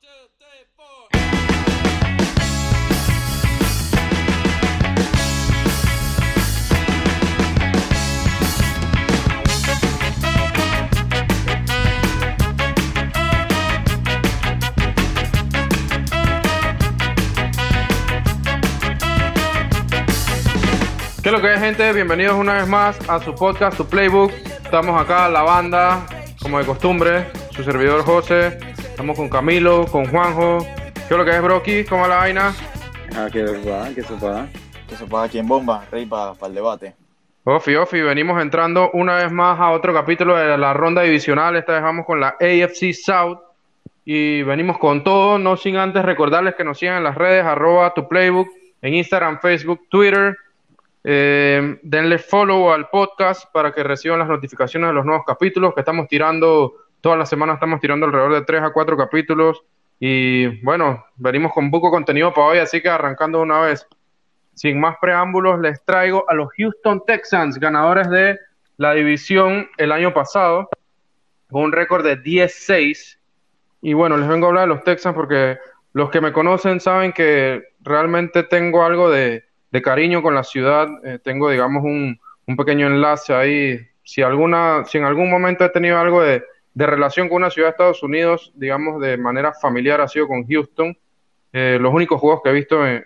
¿Qué lo que es, gente? Bienvenidos una vez más a su podcast, su Playbook. Estamos acá, la banda, como de costumbre, su servidor José. Estamos con Camilo, con Juanjo. ¿Qué es lo que es, Brocky? ¿Cómo va la vaina? Ah, que va, que se va. Que se pasa aquí en bomba, rey, para el debate. Ofi, Ofi, venimos entrando una vez más a otro capítulo de la ronda divisional. Esta vez vamos con la AFC South. Y venimos con todo, no sin antes recordarles que nos sigan en las redes, arroba tu playbook, en Instagram, Facebook, Twitter. Eh, denle follow al podcast para que reciban las notificaciones de los nuevos capítulos que estamos tirando. Todas las semanas estamos tirando alrededor de 3 a 4 capítulos. Y bueno, venimos con poco contenido para hoy, así que arrancando una vez. Sin más preámbulos, les traigo a los Houston Texans, ganadores de la división el año pasado, con un récord de 10-6. Y bueno, les vengo a hablar de los Texans porque los que me conocen saben que realmente tengo algo de, de cariño con la ciudad. Eh, tengo, digamos, un, un, pequeño enlace ahí. Si, alguna, si en algún momento he tenido algo de, de, relación con una ciudad de Estados Unidos, digamos, de manera familiar, ha sido con Houston. Eh, los únicos juegos que he visto en,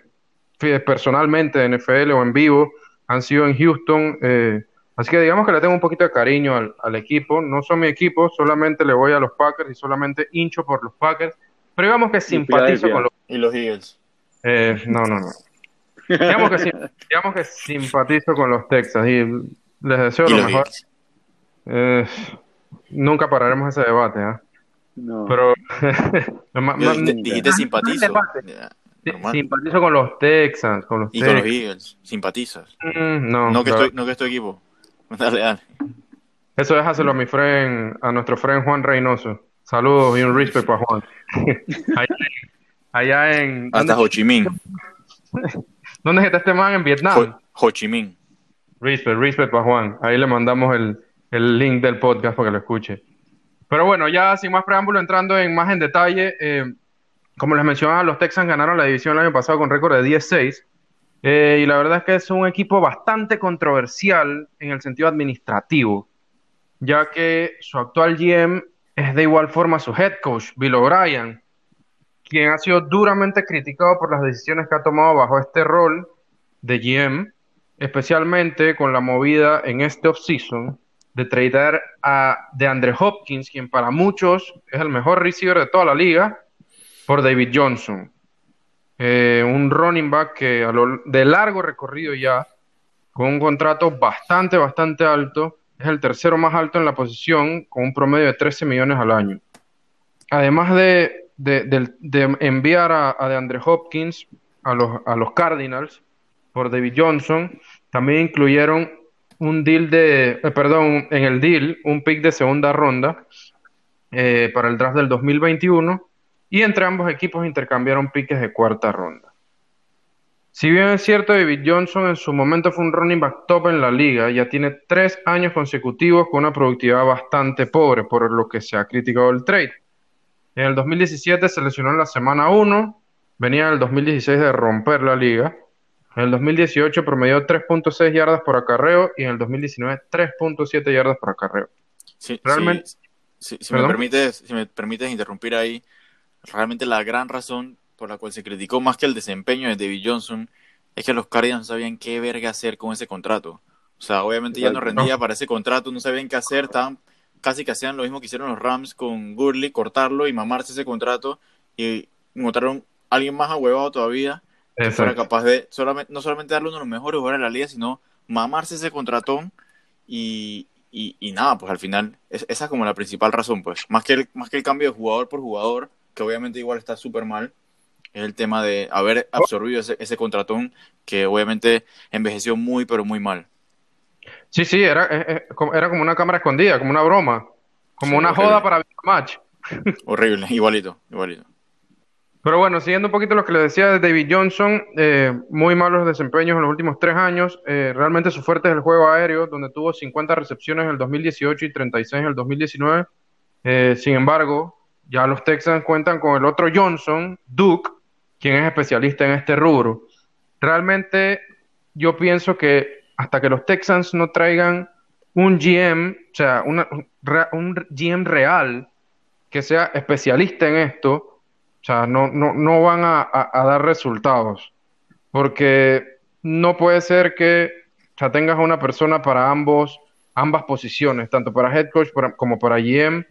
personalmente en NFL o en vivo han sido en Houston. Eh, así que digamos que le tengo un poquito de cariño al, al, equipo. No son mi equipo, solamente le voy a los Packers y solamente hincho por los Packers. Pero digamos que simpatizo con los... ¿Y los Eagles? Eh, no, no, no. Digamos que, digamos que simpatizo con los Texas y les deseo lo mejor. Eh, nunca pararemos ese debate, ¿eh? No. Pero. dijiste simpatizo. Simpatizo con los Texans. Con los y Texans. con los Eagles. ¿Simpatizas? Mm, no. No que, estoy, no que es tu equipo. Dale, dale. Eso déjaselo a mi friend, a nuestro friend Juan Reynoso. Saludos y un respect para Juan. allá, allá en. Hasta Ho Chi Minh. ¿Dónde está este man? En Vietnam. Ho, Ho Chi Minh. Respect, respect para Juan. Ahí le mandamos el, el, link del podcast para que lo escuche. Pero bueno, ya sin más preámbulo, entrando en más en detalle, eh, como les mencionaba, los Texans ganaron la división el año pasado con récord de 10-6. Eh, y la verdad es que es un equipo bastante controversial en el sentido administrativo, ya que su actual GM es de igual forma su head coach, Bill O'Brien, quien ha sido duramente criticado por las decisiones que ha tomado bajo este rol de GM, especialmente con la movida en este offseason de tradear a DeAndre Hopkins, quien para muchos es el mejor receiver de toda la liga, por David Johnson. Eh, un running back que a lo, de largo recorrido ya, con un contrato bastante, bastante alto, es el tercero más alto en la posición, con un promedio de 13 millones al año. Además de de, de, de, enviar a, a DeAndre Hopkins a los, a los Cardinals por David Johnson, también incluyeron un deal de, eh, perdón, en el deal, un pick de segunda ronda eh, para el draft del 2021 y entre ambos equipos intercambiaron piques de cuarta ronda. Si bien es cierto, David Johnson en su momento fue un running back top en la liga, ya tiene tres años consecutivos con una productividad bastante pobre, por lo que se ha criticado el trade. En el 2017 se lesionó en la semana 1, venía en el 2016 de romper la liga. En el 2018 promedió 3.6 yardas por acarreo y en el 2019 3.7 yardas por acarreo. Sí, realmente. Sí, sí, si, me permites, si me permites interrumpir ahí, realmente la gran razón por la cual se criticó más que el desempeño de David Johnson es que los Cardinals no sabían qué verga hacer con ese contrato. O sea, obviamente ya no rendía para ese contrato, no sabían qué hacer, estaban casi que hacían lo mismo que hicieron los Rams con Gurley, cortarlo y mamarse ese contrato y encontraron a alguien más ahuevado todavía que fuera capaz de solamente, no solamente darle uno de los mejores jugadores de la liga, sino mamarse ese contratón y, y, y nada, pues al final es, esa es como la principal razón, pues más que, el, más que el cambio de jugador por jugador, que obviamente igual está súper mal, es el tema de haber absorbido ese, ese contratón que obviamente envejeció muy, pero muy mal. Sí, sí, era, era como una cámara escondida, como una broma, como sí, una horrible. joda para match. Horrible, igualito, igualito. Pero bueno, siguiendo un poquito lo que le decía de David Johnson, eh, muy malos desempeños en los últimos tres años. Eh, realmente su fuerte es el juego aéreo, donde tuvo 50 recepciones en el 2018 y 36 en el 2019. Eh, sin embargo, ya los Texans cuentan con el otro Johnson, Duke, quien es especialista en este rubro. Realmente yo pienso que hasta que los Texans no traigan un GM, o sea, un GM real que sea especialista en esto, o sea, no, no, no van a, dar resultados. Porque no puede ser que o tengas una persona para ambos, ambas posiciones, tanto para head coach como para GM,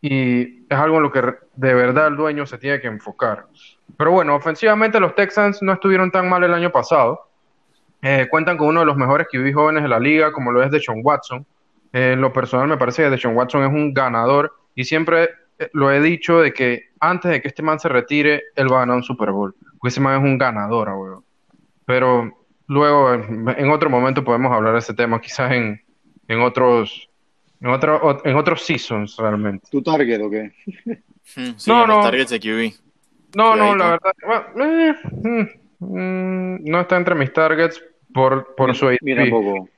y es algo en lo que de verdad el dueño se tiene que enfocar. Pero bueno, ofensivamente los Texans no estuvieron tan mal el año pasado. Eh, cuentan con uno de los mejores QB jóvenes de la liga, como lo es de Sean Watson. Eh, en lo personal me parece que Deshaun Watson es un ganador y siempre lo he dicho de que antes de que este man se retire, él va a ganar un Super Bowl. Porque ese man es un ganador, weón. Pero luego, en otro momento podemos hablar de ese tema, quizás en, en otros en, otro, en otros seasons realmente. ¿Tu target o qué? Hmm, no, no. Targets de QB. No, no, la verdad. Bueno, eh, mm, no está entre mis targets por, por su Mira un poco.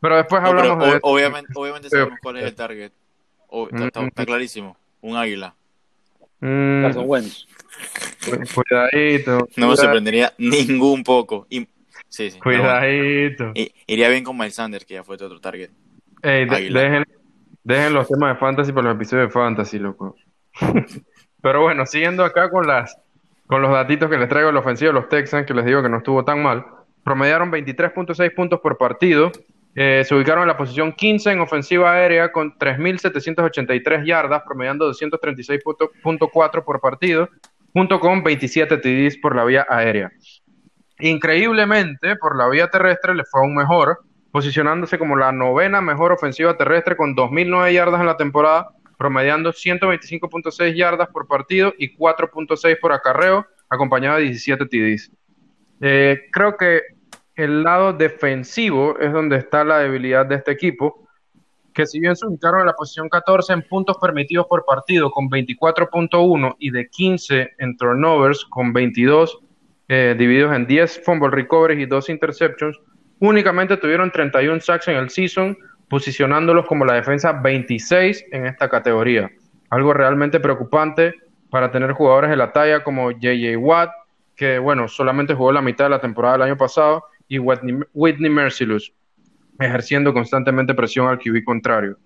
Pero después hablamos de. Obviamente, obviamente sabemos cuál es el target. está, mm. clarísimo. Un águila. Mm. Cuidadito. No me sorprendería ningún poco. sí, sí, Cuidadito. iría bien con Miles Sanders, que ya fue tu otro target. Ey, dejen, Dejen los temas de fantasy para los episodios de fantasy, loco. Pero bueno, siguiendo acá con las con los datitos que les traigo de la ofensiva de los Texans, que les digo que no estuvo tan mal. Promediaron 23.6 puntos por partido. Eh, se ubicaron en la posición 15 en ofensiva aérea con 3.783 yardas, promediando 236.4 por partido, junto con 27 TDs por la vía aérea. Increíblemente, por la vía terrestre le fue aún mejor, posicionándose como la novena mejor ofensiva terrestre con 2.009 yardas en la temporada, promediando 125.6 yardas por partido y 4.6 por acarreo, acompañado de 17 TDs. Eh, creo que el lado defensivo es donde está la debilidad de este equipo, que si bien se ubicaron en la posición 14 en puntos permitidos por partido con 24.1 y de 15 en turnovers con 22, eh, divididos en 10 fumble recoveries y 2 interceptions, Únicamente tuvieron 31 sacks en el season, posicionándolos como la defensa 26 en esta categoría. Algo realmente preocupante para tener jugadores de la talla como JJ Watt, que bueno, solamente jugó la mitad de la temporada del año pasado, y Whitney, Mercilus, ejerciendo constantemente presión al QB contrario.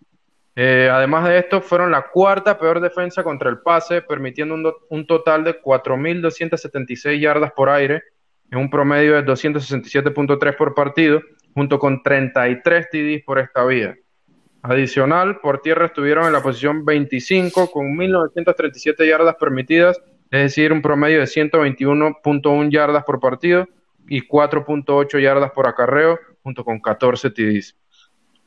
Eh, además de esto, fueron la cuarta peor defensa contra el pase, permitiendo un, un total de 4.276 yardas por aire en un promedio de 267.3 por partido, junto con 33 TDs por esta vía. Adicional, por tierra estuvieron en la posición 25 con 1.937 yardas permitidas, es decir, un promedio de 121.1 yardas por partido y 4.8 yardas por acarreo, junto con 14 TDs.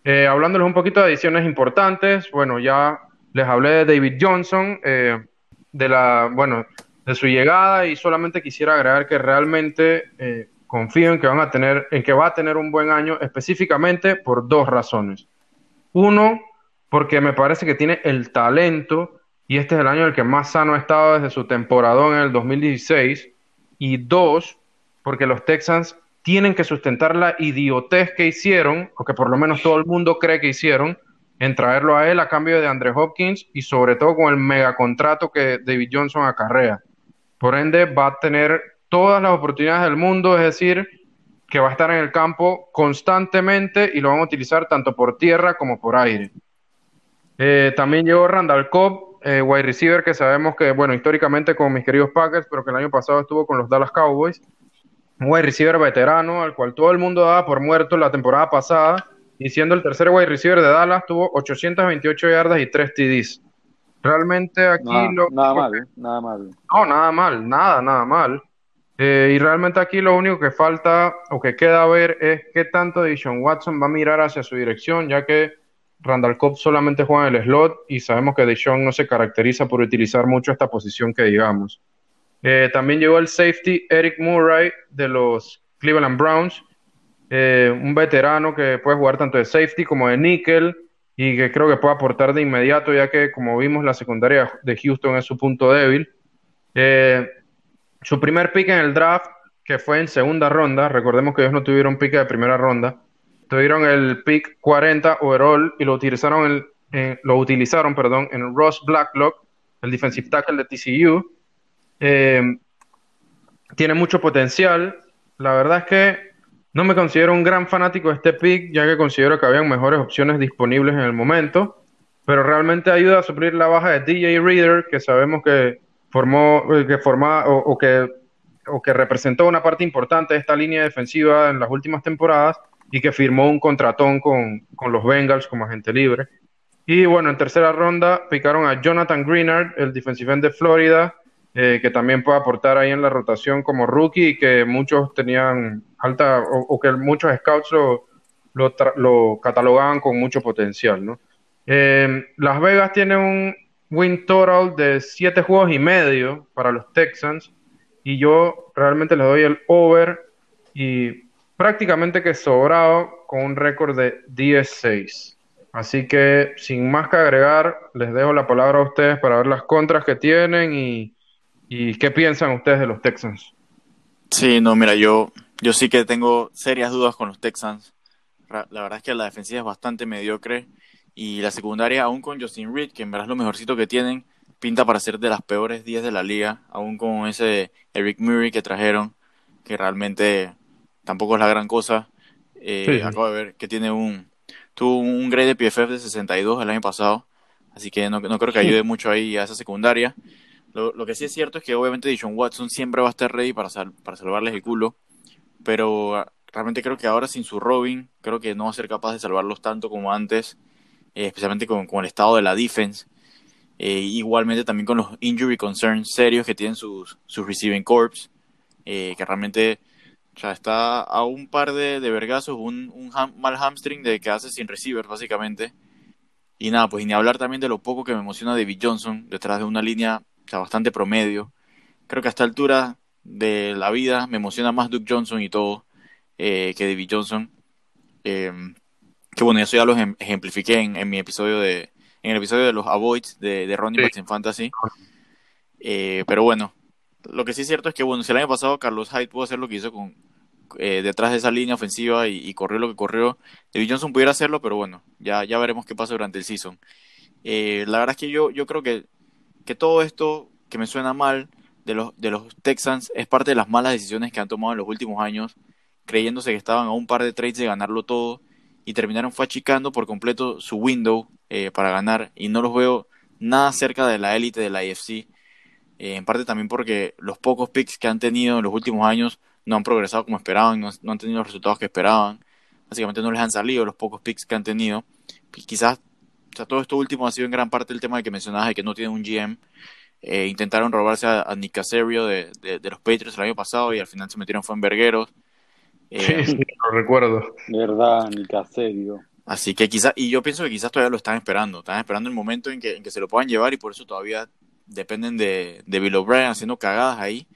Eh, hablándoles un poquito de adiciones importantes, bueno, ya les hablé de David Johnson, eh, de la, bueno, de su llegada y solamente quisiera agregar que realmente eh, confío en que van a tener, en que va a tener un buen año específicamente por dos razones. Uno, porque me parece que tiene el talento y este es el año en el que más sano ha estado desde su temporada en el 2016. Y dos, porque los Texans tienen que sustentar la idiotez que hicieron, o que por lo menos todo el mundo cree que hicieron, en traerlo a él a cambio de Andre Hopkins y sobre todo con el megacontrato que David Johnson acarrea. Por ende, va a tener todas las oportunidades del mundo, es decir, que va a estar en el campo constantemente y lo van a utilizar tanto por tierra como por aire. Eh, también llegó Randall Cobb, eh, wide receiver, que sabemos que, bueno, históricamente con mis queridos Packers, pero que el año pasado estuvo con los Dallas Cowboys. Un wide receiver veterano, al cual todo el mundo daba por muerto la temporada pasada, y siendo el tercer wide receiver de Dallas, tuvo 828 yardas y 3 TDs. Realmente aquí nada, lo... Nada mal, ¿eh? nada mal. No, nada mal, nada, nada mal. Eh, y realmente aquí lo único que falta o que queda ver es qué tanto Dishon Watson va a mirar hacia su dirección, ya que Randall Cobb solamente juega en el slot y sabemos que Dishon no se caracteriza por utilizar mucho esta posición que digamos. Eh, también llegó el safety Eric Murray de los Cleveland Browns, un veterano que puede jugar tanto de safety como de nickel y que creo que puede aportar de inmediato, ya que como vimos la secundaria de Houston es su punto débil. Eh, su primer pick en el draft, que fue en segunda ronda, recordemos que ellos no tuvieron pick de primera ronda, tuvieron el pick 40 overall y lo utilizaron, el, lo utilizaron perdón, en Ross Blacklock, el defensive tackle de TCU. Eh, tiene mucho potencial. La verdad es que no me considero un gran fanático de este pick, ya que considero que habían mejores opciones disponibles en el momento, pero realmente ayuda a suplir la baja de DJ Reader, que sabemos que formó, eh, que forma o, que o que representó una parte importante de esta línea defensiva en las últimas temporadas y que firmó un contratón con, con los Bengals como agente libre. Y bueno, en tercera ronda picaron a Jonathan Greenard, el defensive end de Florida, eh, que también puede aportar ahí en la rotación como rookie y que muchos tenían alta, o, que muchos scouts lo, lo, catalogaban con mucho potencial, ¿no? Eh, Las Vegas tiene un win total de siete juegos y medio para los Texans y yo realmente les doy el over y prácticamente que sobrado con un récord de 10-6. Así que sin más que agregar, les dejo la palabra a ustedes para ver las contras que tienen y, ¿Y qué piensan ustedes de los Texans? Sí, no, mira, yo, yo sí que tengo serias dudas con los Texans. La verdad es que la defensiva es bastante mediocre y la secundaria, aún con Justin Reed, que en verdad es lo mejorcito que tienen, pinta para ser de las peores 10 de la liga, aún con ese Eric Murray que trajeron, que realmente tampoco es la gran cosa. Eh, Acabo de ver que tiene un tuvo un grade de PFF de 62 el año pasado, así que no, no creo que ayude mucho ahí a esa secundaria. Lo, que sí es cierto es que obviamente Dishon Watson siempre va a estar ready para, para salvarles el culo, pero ah, realmente creo que ahora sin su Robin, creo que no va a ser capaz de salvarlos tanto como antes, eh, especialmente con, el estado de la defense. Eh, igualmente también con los injury concerns serios que tienen sus, sus receiving corps, eh, que realmente ya está a un par de, de vergazos, un, un mal hamstring de que hace sin receivers básicamente. Y nada, pues ni hablar también de lo poco que me emociona David Johnson detrás de una línea bastante promedio. Creo que a esta altura de la vida me emociona más Duke Johnson y todo eh, que David Johnson. Em, que bueno, eso ya lo ejemplifiqué en, mi episodio de, en el episodio de los avoids de, de Ronnie en Fantasy. Eh, pero bueno, lo que sí es cierto es que bueno, si el año pasado Carlos Hyde pudo hacer lo que hizo con eh, detrás de esa línea ofensiva y, corrió lo que corrió, David Johnson pudiera hacerlo, pero bueno, ya, ya veremos qué pasa durante el season. la verdad es que yo, yo creo que que todo esto que me suena mal de los, de los Texans es parte de las malas decisiones que han tomado en los últimos años, creyéndose que estaban a un par de trades de ganarlo todo y terminaron fue por completo su window eh, para ganar. Y no los veo nada cerca de la élite de la AFC, eh, en parte también porque los pocos picks que han tenido en los últimos años no han progresado como esperaban, no, han tenido los resultados que esperaban, básicamente no les han salido los pocos picks que han tenido, quizás o sea, todo esto último ha sido en gran parte el tema de que mencionabas de que no tienen un GM. Eh, intentaron robarse a, Nick Caserio de, de, los Patriots el año pasado y al final se metieron fue en Vergueros. Eh, sí, lo recuerdo. Verdad, Nick Caserio. Así que quizás, y yo pienso que quizás todavía lo están esperando, están esperando el momento en que, en que se lo puedan llevar y por eso todavía dependen de, de Bill O'Brien haciendo cagadas ahí.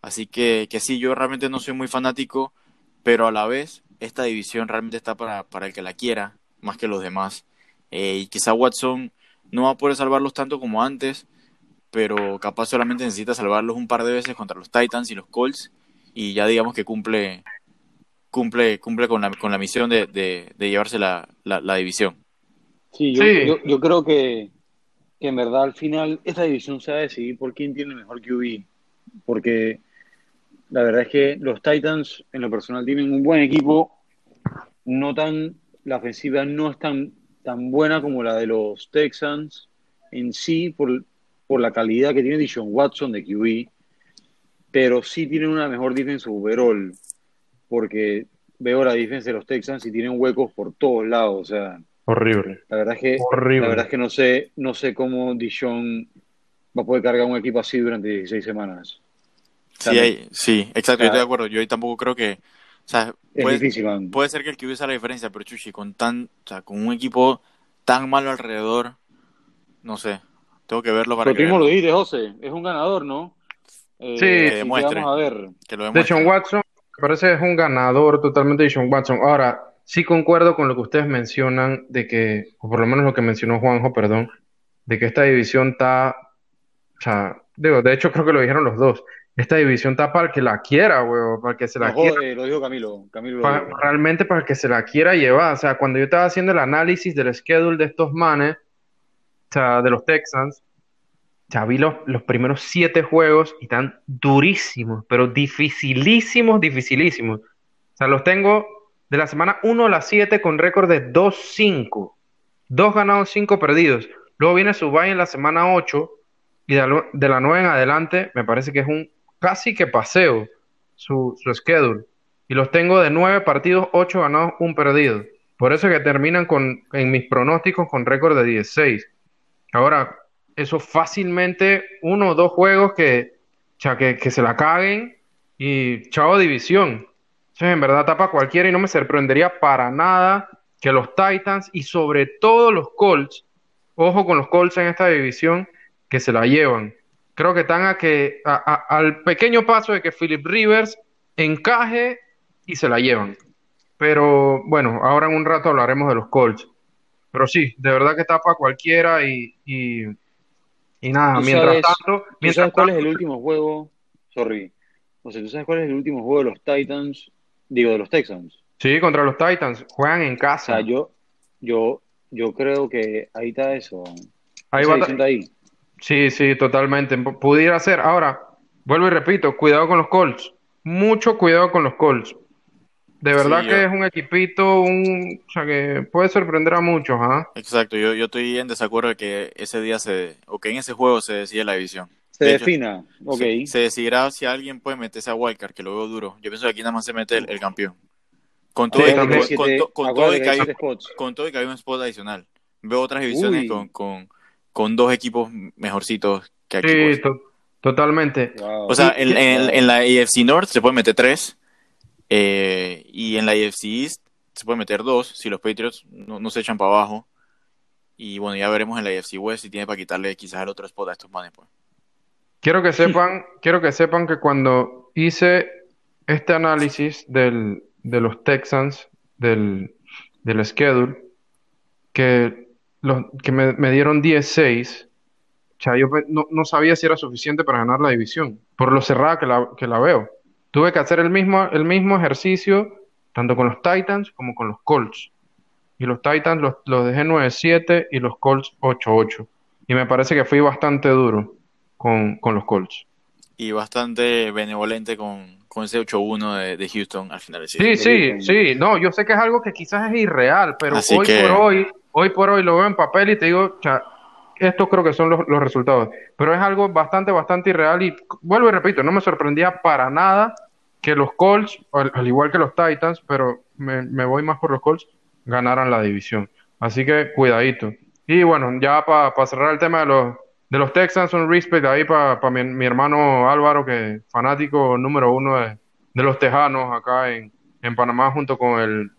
Así que, que sí, yo realmente no soy muy fanático, pero a la vez esta división realmente está para, para el que la quiera, más que los demás. Eh, y quizá Watson no va a poder salvarlos tanto como antes, pero capaz solamente necesita salvarlos un par de veces contra los Titans y los Colts y ya digamos que cumple cumple cumple con la, con la misión de, de, llevarse la, la, división. Sí, yo, Yo, creo que, que, en verdad al final esta división se va a decidir por quién tiene mejor QB, porque la verdad es que los Titans en lo personal tienen un buen equipo, no tan la ofensiva no es tan tan buena como la de los Texans en sí por, por la calidad que tiene Dishon Watson de QB, pero sí tienen una mejor defensa overall, porque veo la defensa de los Texans y tienen huecos por todos lados, o sea, horrible. La verdad es que la verdad es que no sé no sé cómo Dishon va a poder cargar un equipo así durante 16 semanas. Sí, sí, exacto, yo estoy de acuerdo. Yo tampoco creo que o sea, puede, difícil, puede ser que el que hubiese la diferencia, pero Chuchi, con tan, o sea, con un equipo tan malo alrededor, no sé, tengo que verlo para pero que. lo dijiste, José, es un ganador, ¿no? Eh, sí, que demuestre. Vamos a ver. Que lo de Watson, parece que es un ganador totalmente de Sean Watson. Ahora, sí concuerdo con lo que ustedes mencionan, de que, o por lo menos lo que mencionó Juanjo, perdón, de que esta división está, o sea, digo, de hecho creo que lo dijeron los dos, esta división está para el que la quiera, weón, para que se la quiera. lo dijo Camilo. Camilo realmente para el que se la quiera llevar. O sea, cuando yo estaba haciendo el análisis del schedule de estos manes, o sea, de los Texans, ya vi los, los primeros siete juegos y están durísimos, pero dificilísimos, dificilísimos. O sea, los tengo de la semana 1 a la 7 con récord de 2-5. Dos ganados, cinco perdidos. Luego viene su bye en la semana 8 y de la, de 9 en adelante me parece que es un casi que paseo su, su schedule. Y los tengo de 9 partidos, 8 ganados, un perdido. Por eso es que terminan con, en mis pronósticos con récord de 16. Ahora, eso fácilmente, uno o dos juegos que, que, que se la caguen y chao división. Eso en verdad tapa cualquiera y no me sorprendería para nada que los Titans y sobre todo los Colts, ojo con los Colts en esta división, que se la llevan. Creo que están a que, al pequeño paso de que Philip Rivers encaje y se la llevan. Pero bueno, ahora en un rato hablaremos de los Colts. Pero sí, de verdad que tapa cualquiera y, y nada, mientras tanto. Mientras sabes cuál es el último juego? Sorry. O sea, ¿tú sabes cuál es el último juego de los Titans? Digo, de los Texans. Sí, contra los Titans. Juegan en casa. O sea, yo, yo, yo creo que ahí está eso. Ahí va. Ahí. Sí, sí, totalmente. Pudiera ser. Ahora, vuelvo y repito, cuidado con los Colts. Mucho cuidado con los Colts. De verdad que es un equipito, un, o sea, que puede sorprender a muchos, ¿ah? Exacto, yo, yo estoy en desacuerdo de que ese día se, o que en ese juego se decide la división. Se defina, ok. Se, decidirá si alguien puede meterse a Wildcard, que lo veo duro. Yo pienso que aquí nada más se mete el, campeón. Con todo, y que, hay, un spot adicional. Veo otras divisiones con, con, dos equipos mejorcitos que aquí. Sí, totalmente. O sea, en, en, la AFC North se puede meter tres eh, y en la AFC East se puede meter dos si los Patriots no, se echan para abajo. Y bueno, ya veremos en la AFC West si tiene para quitarle quizás el otro spot a estos manes. Pues. Quiero que sepan, quiero que sepan que cuando hice este análisis del, de los Texans, del, del schedule, que, los, que me, me dieron 16, yo no, no, sabía si era suficiente para ganar la división, por lo cerrada que la, que la veo. Tuve que hacer el mismo, el mismo ejercicio tanto con los Titans como con los Colts. Y los Titans los, los dejé 9-7 y los Colts 8-8. Y me parece que fui bastante duro con, los Colts. Y bastante benevolente con, ese 8-1 de, Houston al final. Sí, sí, sí. No, yo sé que es algo que quizás es irreal, pero hoy por hoy, hoy por hoy lo veo en papel y te digo, estos creo que son los, resultados. Pero es algo bastante, bastante irreal y vuelvo y repito, no me sorprendía para nada que los Colts, al, igual que los Titans, pero me, voy más por los Colts, ganaran la división. Así que cuidadito. Y bueno, ya para cerrar el tema de los, de los Texans, un respect ahí para mi, hermano Álvaro, que fanático número uno de, los Tejanos acá en, Panamá, junto con el,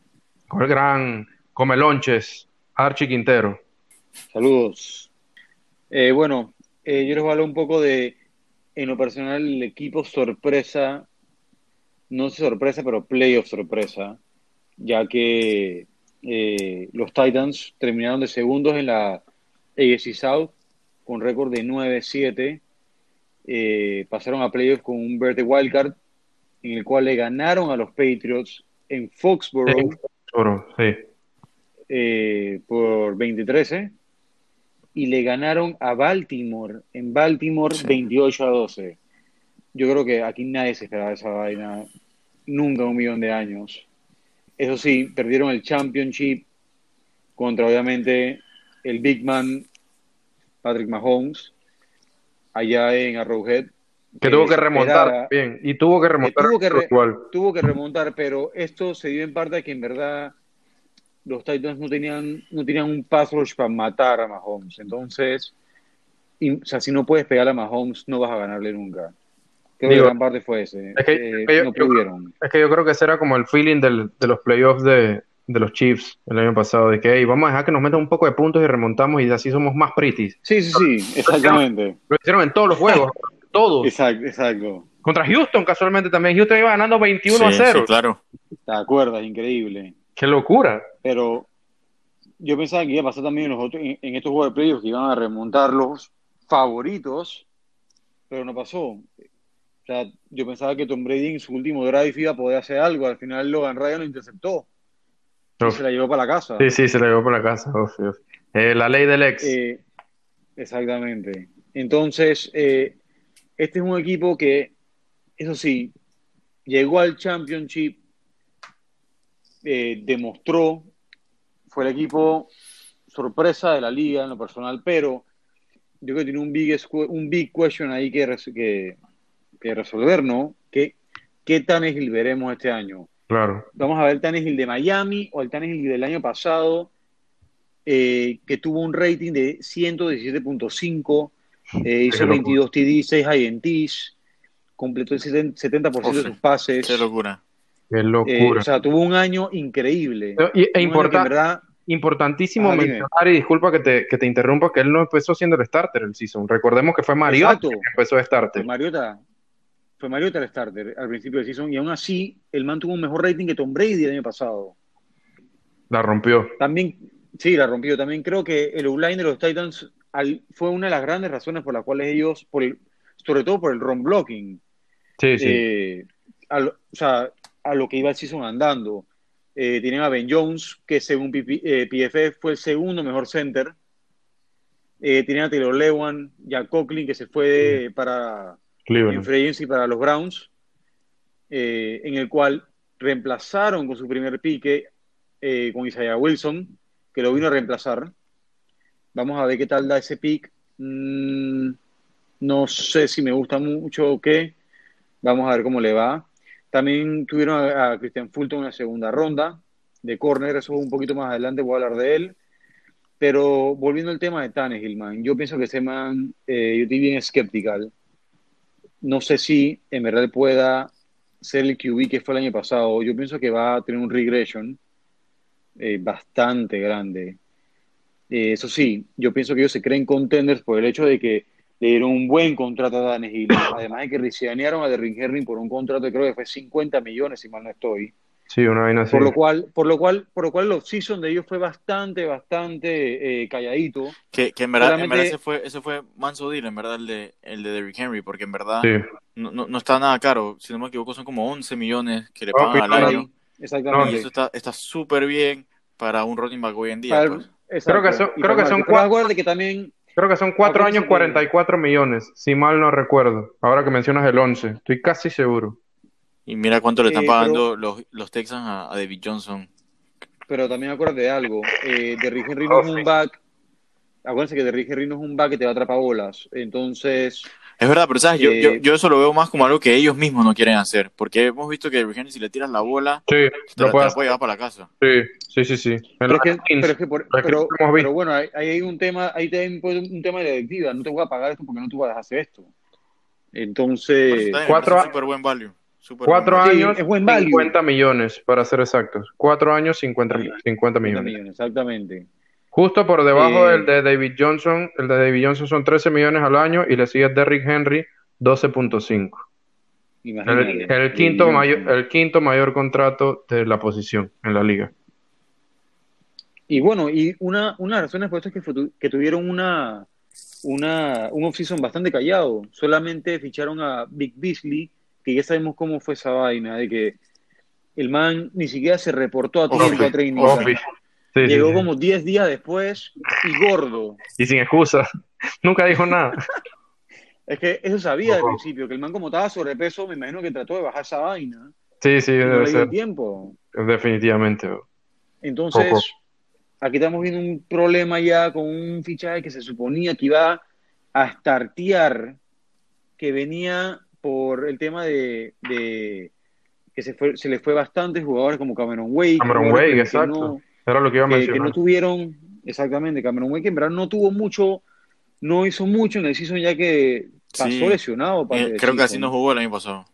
con el gran Comelonches, Archie Quintero. Saludos. Eh, bueno, eh, yo les voy a hablar un poco de, en lo personal, el equipo sorpresa no sorpresa, pero playoff sorpresa, ya que eh, los Titans terminaron de segundos en la AFC South con récord de 9-7. Eh, pasaron a playoff con un verde wildcard en el cual le ganaron a los Patriots en Foxborough eh, por 2013 y le ganaron a Baltimore en Baltimore 28 a 12 yo creo que aquí nadie se esperaba esa vaina nunca un millón de años. Eso sí, perdieron el championship contra obviamente el big man Patrick Mahomes allá en Arrowhead. Que, tuvo que remontar bien, y tuvo que remontar. Tuvo que, tuvo que, remontar, pero esto se dio en parte a que en verdad los Titans no tenían, no tenían un pass rush para matar a Mahomes. Entonces, o sea, si no puedes pegar a Mahomes, no vas a ganarle nunca. Creo que gran parte fue ese. Es que, yo, no es que yo creo que ese era como el feeling del, de los playoffs de, de, los Chiefs el año pasado, de que vamos a dejar que nos metan un poco de puntos y remontamos y así somos más pretty. Sí, sí, sí, exactamente. Lo hicieron en todos los juegos, todos. Exacto, exacto. Contra Houston, casualmente también. Houston iba ganando 21 a 0. Sí, claro. ¿Te acuerdas? Increíble. Qué locura. Pero yo pensaba que iba a pasar también en, los otros, en, estos juegos de playoffs que iban a remontar los favoritos, pero no pasó. O sea, yo pensaba que Tom Brady en su último drive iba a poder hacer algo. Al final Logan Ryan lo interceptó. Y se la llevó para la casa. Sí, sí, se la llevó para la casa. Eh, la ley del ex. Eh, exactamente. Entonces, eh, este es un equipo que, eso sí, llegó al championship, eh, demostró, fue el equipo sorpresa de la liga en lo personal, pero yo creo que tiene un big, un big question ahí que, que, que resolver, ¿no? ¿Qué, ¿Qué Tannehill veremos este año? Claro. Vamos a ver el Tannehill de Miami o el Tannehill del año pasado, eh, que tuvo un rating de 117.5, eh, hizo 22 TD, 6 INTs, completó el 70% de sus pases. Qué locura. Qué locura. Eh, o sea, tuvo un año increíble. Y, e importantísimo mencionar, y disculpa que te, que te, interrumpa, que él no empezó siendo el starter el season. Recordemos que fue Mariota que empezó de starter. Mariota, fue Mariota el starter al principio del season, y aún así, el man tuvo un mejor rating que Tom Brady el año pasado. La rompió. También, sí, la rompió. También creo que el online de los Titans fue una de las grandes razones por las cuales ellos, por sobre todo por el run blocking, sí, sí. Eh, o sea, a lo que iba el season andando. Eh, tienen a Ben Jones, que según PFF eh, fue el segundo mejor center. Eh, tienen a Taylor Lewan, Jack Coughlin, que se fue para Cleveland. y para los Browns, en el cual reemplazaron con su primer pique con Isaiah Wilson, que lo vino a reemplazar. Vamos a ver qué tal da ese pick. Mm, no sé si me gusta mucho o qué. Vamos a ver cómo le va. También tuvieron a, Christian Fulton en la segunda ronda de corner, eso un poquito más adelante, voy a hablar de él. Pero volviendo al tema de Tannehill, man, yo pienso que ese man, eh, yo estoy bien escéptico. No sé si en verdad pueda ser el QB que fue el año pasado. Yo pienso que va a tener un regression eh, bastante grande. Eh, eso sí, yo pienso que ellos se creen contenders por el hecho de que le dieron un buen contrato a Danny Hill. Además de que recianearon a Derrick Henry por un contrato que creo que fue 50 millones, si mal no estoy. Sí, una vaina así. Por lo cual, por lo cual, por lo cual los season de ellos fue bastante, bastante eh, calladito. Que, que en verdad, en verdad ese fue, ese fue manso deal, en verdad, el de, el de Derrick Henry, porque en verdad no, no, está nada caro. Si no me equivoco, son como 11 millones que le pagan al año. Exactamente. Y eso está súper bien para un running back hoy en día. Pues. Creo que son, creo que son cuatro. que también Creo que son cuatro años, 44 millones, si mal no recuerdo. Ahora que mencionas el 11, estoy casi seguro. Y mira cuánto le están pagando los, los Texans a, David Johnson. Pero también acuérdate de algo. Eh, Derrick Henry no es un back. Acuérdense que Derrick Henry no es un back que te va a atrapar bolas. Entonces, es verdad, pero sabes, yo, yo, eh, yo, eso lo veo más como algo que ellos mismos no quieren hacer, porque hemos visto que Henry si le tiras la bola, sí, te, la, puede llevar para la casa. Sí, sí, sí, sí. Pero, es que, pero, bueno, ahí hay un tema, ahí hay un tema de la directiva, no te voy a pagar esto porque no tú vas a hacer esto. Entonces, cuatro, super buen value. cuatro años, es buen 50 millones, para ser exactos. Cuatro años, 50, 50 millones. millones. Exactamente. Justo por debajo del de David Johnson, el de David Johnson son 13 millones al año y le sigue Derrick Henry 12.5. El, el, quinto mayor, el quinto mayor contrato de la posición en la liga. Y bueno, y una, una de las razones por esto es que, que tuvieron una, una, un offseason bastante callado. Solamente ficharon a Big Beasley, que ya sabemos cómo fue esa vaina, de que el man ni siquiera se reportó a a training. Llegó como 10 días después y gordo. Y sin excusa. Nunca dijo nada. es que eso sabía al principio, que el man como estaba sobrepeso, me imagino que trató de bajar esa vaina. Sí, sí, debe no ser. tiempo. Definitivamente. Entonces, aquí estamos viendo un problema ya con un fichaje que se suponía que iba a startear, que venía por el tema de, que se, fue, se le fue bastantes jugadores como Cameron Wake. Cameron Wake, exacto. Era lo que iba a mencionar. Que, no tuvieron, exactamente, Cameron Wake en verdad no tuvo mucho, no hizo mucho en el season ya que pasó lesionado. Eh, creo que así no jugó el año pasado.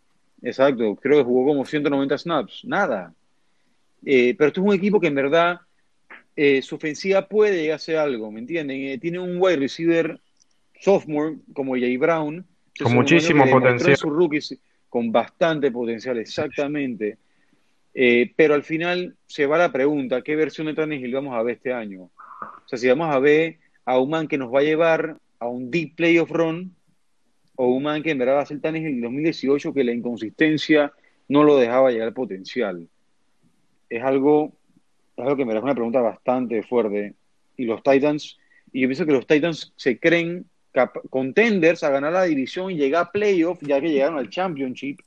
Exacto, creo que jugó como 190 snaps, nada. Eh, pero esto es un equipo que en verdad eh, su ofensiva puede hacer algo, ¿me entienden? tiene un wide receiver sophomore como Jay Brown. Con muchísimo potencial. rookies, con bastante potencial, exactamente. Eh, pero al final se va la pregunta, ¿qué versión de Tannehill vamos a ver este año? O sea, si vamos a ver a un man que nos va a llevar a un deep playoff run, o un man que en verdad va a ser Tannehill en 2018, que la inconsistencia no lo dejaba llegar al potencial. Es algo, es algo que me da una pregunta bastante fuerte. Y los Titans, y yo pienso que los Titans se creen contenders a ganar la división y llegar a playoff, ya que llegaron al championship,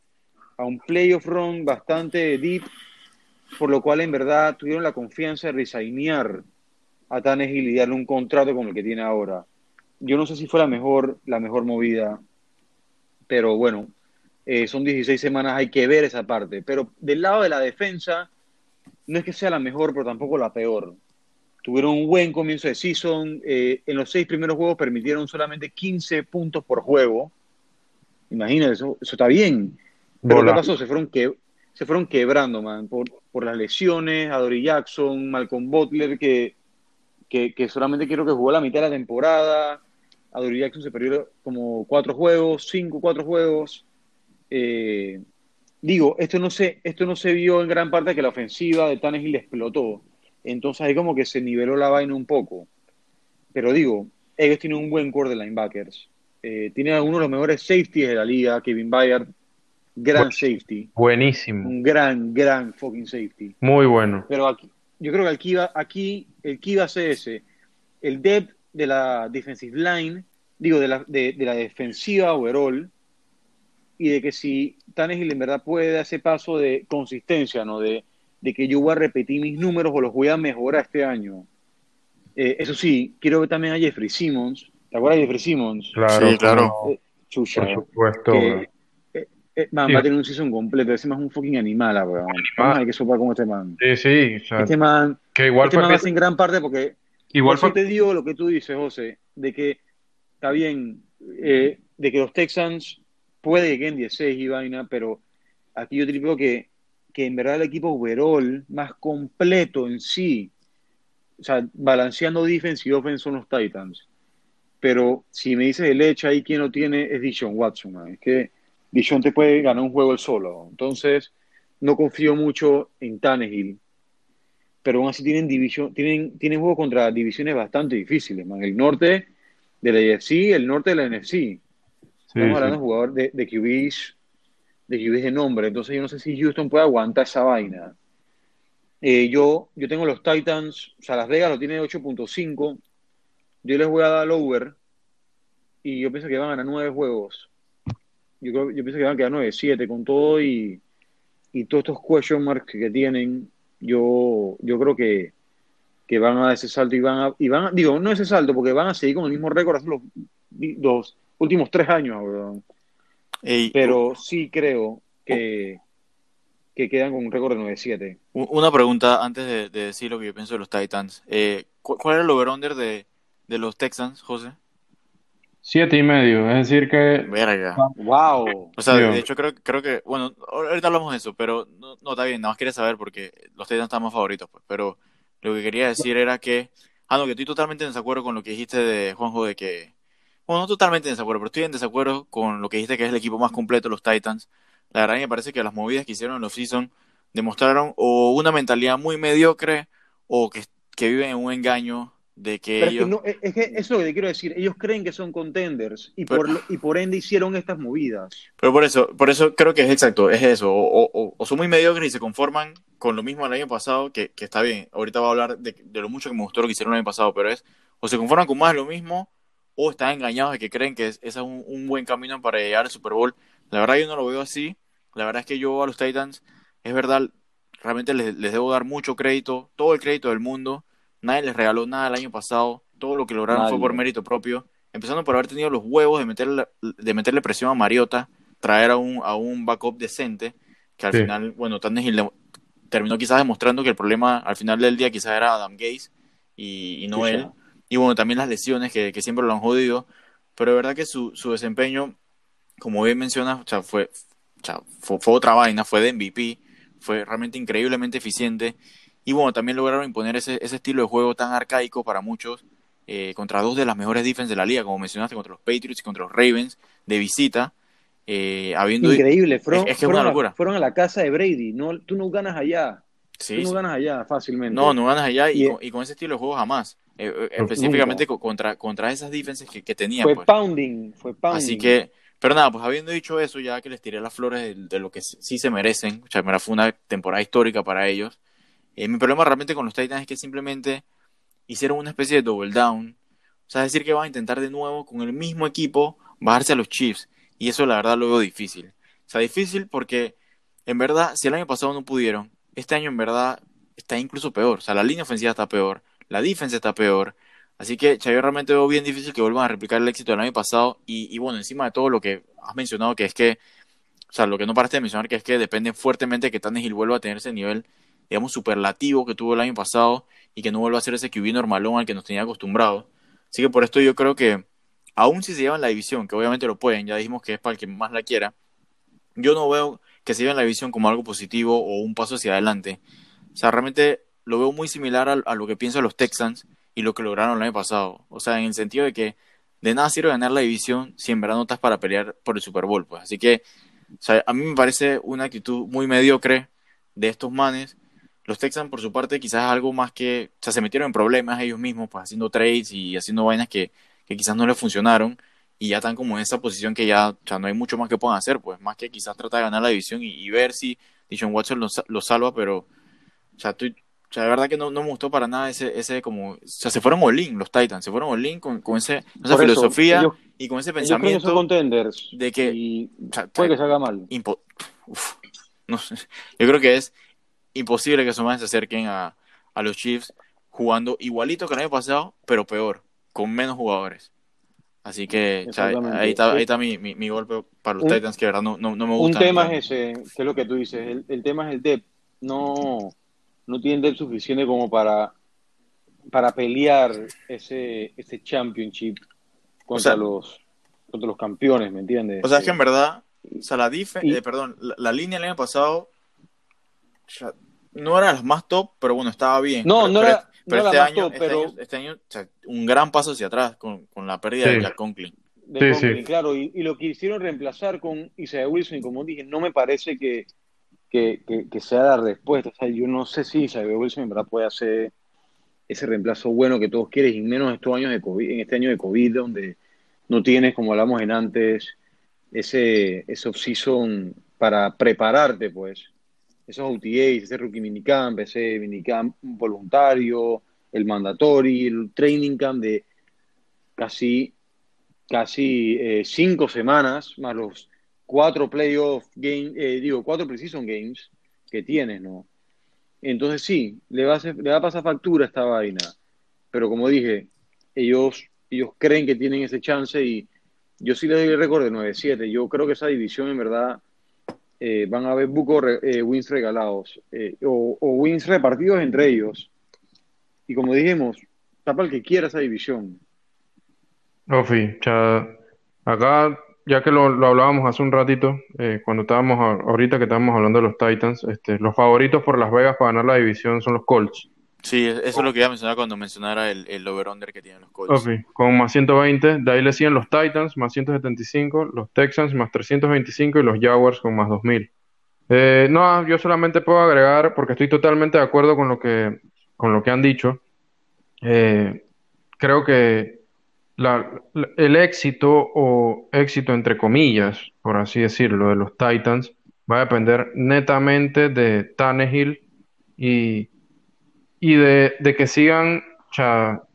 a un playoff run bastante deep, por lo cual en verdad tuvieron la confianza de resignear a Tannehill y darle un contrato como el que tiene ahora. Yo no sé si fue la mejor, la mejor movida, pero bueno, eh, son 16 semanas, hay que ver esa parte. Pero del lado de la defensa, no es que sea la mejor, pero tampoco la peor. Tuvieron un buen comienzo de season. Eh, en los seis primeros juegos permitieron solamente 15 puntos por juego. Imagínate, eso, eso está bien. Pero ¿qué pasó? Se fueron, que, se fueron quebrando, man, por, por las lesiones. A Dory Jackson, Malcolm Butler, que, que, que solamente quiero que jugó la mitad de la temporada. A Dory Jackson se perdió como cuatro juegos, cinco, cuatro juegos. Eh, digo, esto no, se, esto no se vio en gran parte que la ofensiva de Tannehill explotó. Entonces ahí como que se niveló la vaina un poco. Pero digo, ellos tienen un buen core de linebackers. Eh, tienen algunos de los mejores safeties de la liga, Kevin Bayard, gran safety. Buenísimo. Un gran, gran fucking safety. Muy bueno. Pero aquí, yo creo que aquí, va, aquí el key va a ser ese. El depth de la defensive line, digo, de la, de, de la defensiva overall, y de que si Tannehill en verdad puede dar ese paso de consistencia, ¿no? De, de que yo voy a repetir mis números o los voy a mejorar este año. Eh, eso sí, quiero ver también a Jeffrey Simmons. ¿Te acuerdas de Jeffrey Simmons? Claro, sí, claro. Eh, chucha, Por supuesto. Que, eh, man, sí. va a tener un season completo. Ese man es un fucking animal, weón. Animal. Hay que sopar como este man. Sí, sí. O sea, este man, que igual este man hace en gran parte porque. Igual por te digo lo que tú dices, José, de que está bien, eh, de que los Texans puede que queden 16 y vaina, pero aquí yo te digo que, que en verdad el equipo overall más completo en sí, o sea, balanceando defense y offense son los Titans. Pero si me dices el hecho ahí, quien lo tiene es Dishon Watson. Man. Es que Dishon te puede ganar un juego el solo. Entonces, no confío mucho en Tannehill. Pero aún así tienen división, tienen, tienen juegos contra divisiones bastante difíciles, man. El norte de la AFC, el norte de la NFC. Estamos hablando de jugador de, de QBs, de QBs de nombre. Entonces yo no sé si Houston puede aguantar esa vaina. Eh, yo, yo tengo los Titans, o sea, Las Vegas lo tiene 8.5. Yo les voy a dar al over. Y yo pienso que van a ganar 9 juegos. Yo, creo, yo pienso que van a quedar 9, 7 con todo y, y todos estos question marks que tienen. Yo, yo creo que, que van a dar ese salto y van a, y van a, digo, no ese salto, porque van a seguir con el mismo récord los, los últimos tres años. Ey, Pero sí creo que, que quedan con un récord de 9-7. Una pregunta antes de, de, decir lo que yo pienso de los Titans. Eh, ¿Cuál era el over-under de, de los Texans, José? Siete y medio, es decir que... Verga. Wow. O sea, de hecho creo, creo que, bueno, ahorita hablamos de eso, pero no, no está bien, nada más quería saber porque los Titans están más favoritos, pues. Pero lo que quería decir era que, ah, no, que estoy totalmente en desacuerdo con lo que dijiste de Juanjo de que bueno, no totalmente en desacuerdo, pero estoy en desacuerdo con lo que dijiste que es el equipo más completo, los Titans. La verdad me parece que las movidas que hicieron en los season demostraron o una mentalidad muy mediocre o que, que viven en un engaño de que pero ellos... Es que, no, es que eso es lo que te quiero decir. Ellos creen que son contenders y, pero, por, y por ende hicieron estas movidas. Pero por eso, por eso creo que es exacto, es eso. O, o, o son muy mediocres y se conforman con lo mismo del año pasado, que, que está bien. Ahorita voy a hablar de, de, lo mucho que me gustó lo que hicieron el año pasado, pero es o se conforman con más de lo mismo o están engañados de que creen que ese es un, un, buen camino para llegar al Super Bowl. La verdad yo no lo veo así. La verdad es que yo a los Titans, es verdad, realmente les, les, debo dar mucho crédito, todo el crédito del mundo. Nadie les regaló nada el año pasado. Todo lo que lograron Nadie. fue por mérito propio. Empezando por haber tenido los huevos de meterle, de meterle presión a Mariota, traer a un, a un backup decente, que al sí. final, bueno, Tannehill terminó quizás demostrando que el problema al final del día quizás era Adam Gaze y, y no sí, él. Ya y bueno, también las lesiones que, que, siempre lo han jodido, pero de verdad que su, su desempeño, como bien mencionas, o sea, fue, o sea, fue, fue, otra vaina, fue de MVP, fue realmente increíblemente eficiente, y bueno, también lograron imponer ese, ese estilo de juego tan arcaico para muchos, eh, contra dos de las mejores defensas de la liga, como mencionaste, contra los Patriots y contra los Ravens, de visita, eh, habiendo... Increíble, fueron, es, es que fueron, es una locura. A, fueron a la casa de Brady, no, tú no ganas allá. Sí, tú no sí. ganas allá fácilmente. No, no ganas allá y, y, con, y con ese estilo de juego jamás. Eh, específicamente contra, contra esas defensas que, que tenían. Fue pues. pounding, fue pounding. Así que, pero nada, pues habiendo dicho eso, ya que les tiré las flores de, de lo que sí se merecen, o sea, fue una temporada histórica para ellos. Eh, mi problema realmente con los Titans es que simplemente hicieron una especie de double down, O sea, decir que van a intentar de nuevo con el mismo equipo bajarse a los Chiefs. Y eso la verdad lo veo difícil. O sea, difícil porque en verdad, si el año pasado no pudieron, este año en verdad está incluso peor. O sea, la línea ofensiva está peor, la defensa está peor. Así que yo realmente veo bien difícil que vuelvan a replicar el éxito del año pasado. Y, y bueno, encima de todo lo que has mencionado, que es que, o sea, lo que no paraste de mencionar, que es que depende fuertemente que Tannehill vuelva a tener ese nivel, digamos, superlativo que tuvo el año pasado y que no vuelva a ser ese QB normalón al que nos tenía acostumbrado. Así que por esto yo creo que, aún si se llevan la división, que obviamente lo pueden, ya dijimos que es para el que más la quiera, yo no veo que se lleven la división como algo positivo o un paso hacia adelante. O sea, realmente lo veo muy similar a, lo que piensan los Texans y lo que lograron el año pasado. O sea, en el sentido de que de nada sirve ganar la división si en verdad no estás para pelear por el Super Bowl. Pues. Así que o sea, a mí me parece una actitud muy mediocre de estos manes. Los Texans, por su parte, quizás algo más que, o sea, se metieron en problemas ellos mismos, pues haciendo trades y haciendo vainas que, que quizás no les funcionaron y ya están como en esa posición que ya, o sea, no hay mucho más que puedan hacer, pues más que quizás tratar de ganar la división y, ver si Dishon Watson lo, salva, pero, o sea, tú, o sea, de verdad que no, no, me gustó para nada ese, ese como, o sea, se fueron all los Titans, se fueron all con, con ese, esa filosofía y con ese pensamiento contenders de que puede que salga mal. no sé, yo creo que es imposible que esos más se acerquen a, a los Chiefs jugando igualito que el año pasado, pero peor, con menos jugadores. Así que ahí está, ahí está mi, mi, golpe para los Titans, que verdad no, no, me gusta. Un tema es ese, que es lo que tú dices. El, tema es el depth. No, no tienen depth suficiente como para, para pelear ese, ese championship contra, los, contra los campeones, ¿me entiendes? O sea, es que en verdad, o sea, la, eh, perdón, la, línea el año pasado no era la más top, pero bueno, estaba bien. No, no era pero, este, año, este, año, este año, un gran paso hacia atrás con, con la pérdida de Jack Conklin. De sí, claro, y, y, lo quisieron reemplazar con Isaiah Wilson, y como dije, no me parece que, que, que, sea la respuesta. O sea, yo no sé si Isaiah Wilson en verdad puede hacer ese reemplazo bueno que todos quieren, y menos estos años de COVID, en este año de COVID, donde no tienes, como hablamos en antes, ese, ese off-season para prepararte, pues esos OTAs, ese rookie minicamp, ese minicamp voluntario, el mandatory, el training camp de casi, casi eh, cinco semanas, más los cuatro playoff games, eh, digo, cuatro precision games que tienes, ¿no? Entonces sí, le va, a pasar factura esta vaina, pero como dije, ellos, ellos creen que tienen ese chance y yo sí les doy el récord de 9-7, yo creo que esa división en verdad eh, van a haber buco eh, wins regalados eh, o, wins repartidos entre ellos. Y como dijimos, tapa el que quiera esa división. Ofi, acá, ya que lo, hablábamos hace un ratito, cuando estábamos, ahorita que estábamos hablando de los Titans, este, los favoritos por Las Vegas para ganar la división son los Colts. Sí, eso es lo que iba a mencionar cuando mencionara el, el over-under que tienen los Colts. con más 120, de ahí le siguen los Titans, más 175, los Texans, más 325 y los Jaguars con más 2000. Eh, no, yo solamente puedo agregar, porque estoy totalmente de acuerdo con lo que, con lo que han dicho. Eh, creo que el éxito o éxito entre comillas, por así decirlo, de los Titans va a depender netamente de Tannehill y y de, que sigan,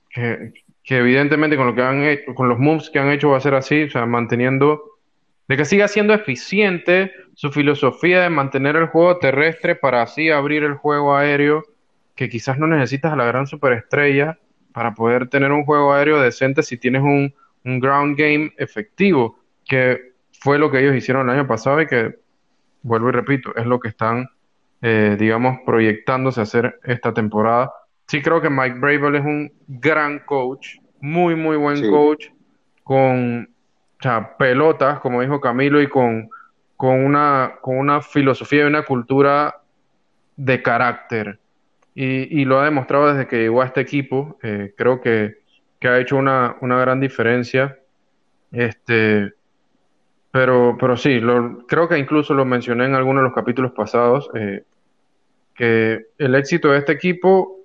que, evidentemente con lo que han hecho, con los moves que han hecho va a ser así, o sea, manteniendo, de que siga siendo eficiente su filosofía de mantener el juego terrestre para así abrir el juego aéreo, que quizás no necesitas a la gran superestrella para poder tener un juego aéreo decente si tienes un, un ground game efectivo, que fue lo que ellos hicieron el año pasado y que, vuelvo y repito, es lo que están eh, digamos, proyectándose a hacer esta temporada. Sí creo que Mike Bravel es un gran coach, muy, muy buen coach, con pelotas, como dijo Camilo, y con, con, una, con una filosofía y una cultura de carácter. Y, lo ha demostrado desde que llegó a este equipo. Eh, creo que, ha hecho una, una gran diferencia. Este, pero, pero sí, lo, creo que incluso lo mencioné en algunos de los capítulos pasados, eh, que el éxito de este equipo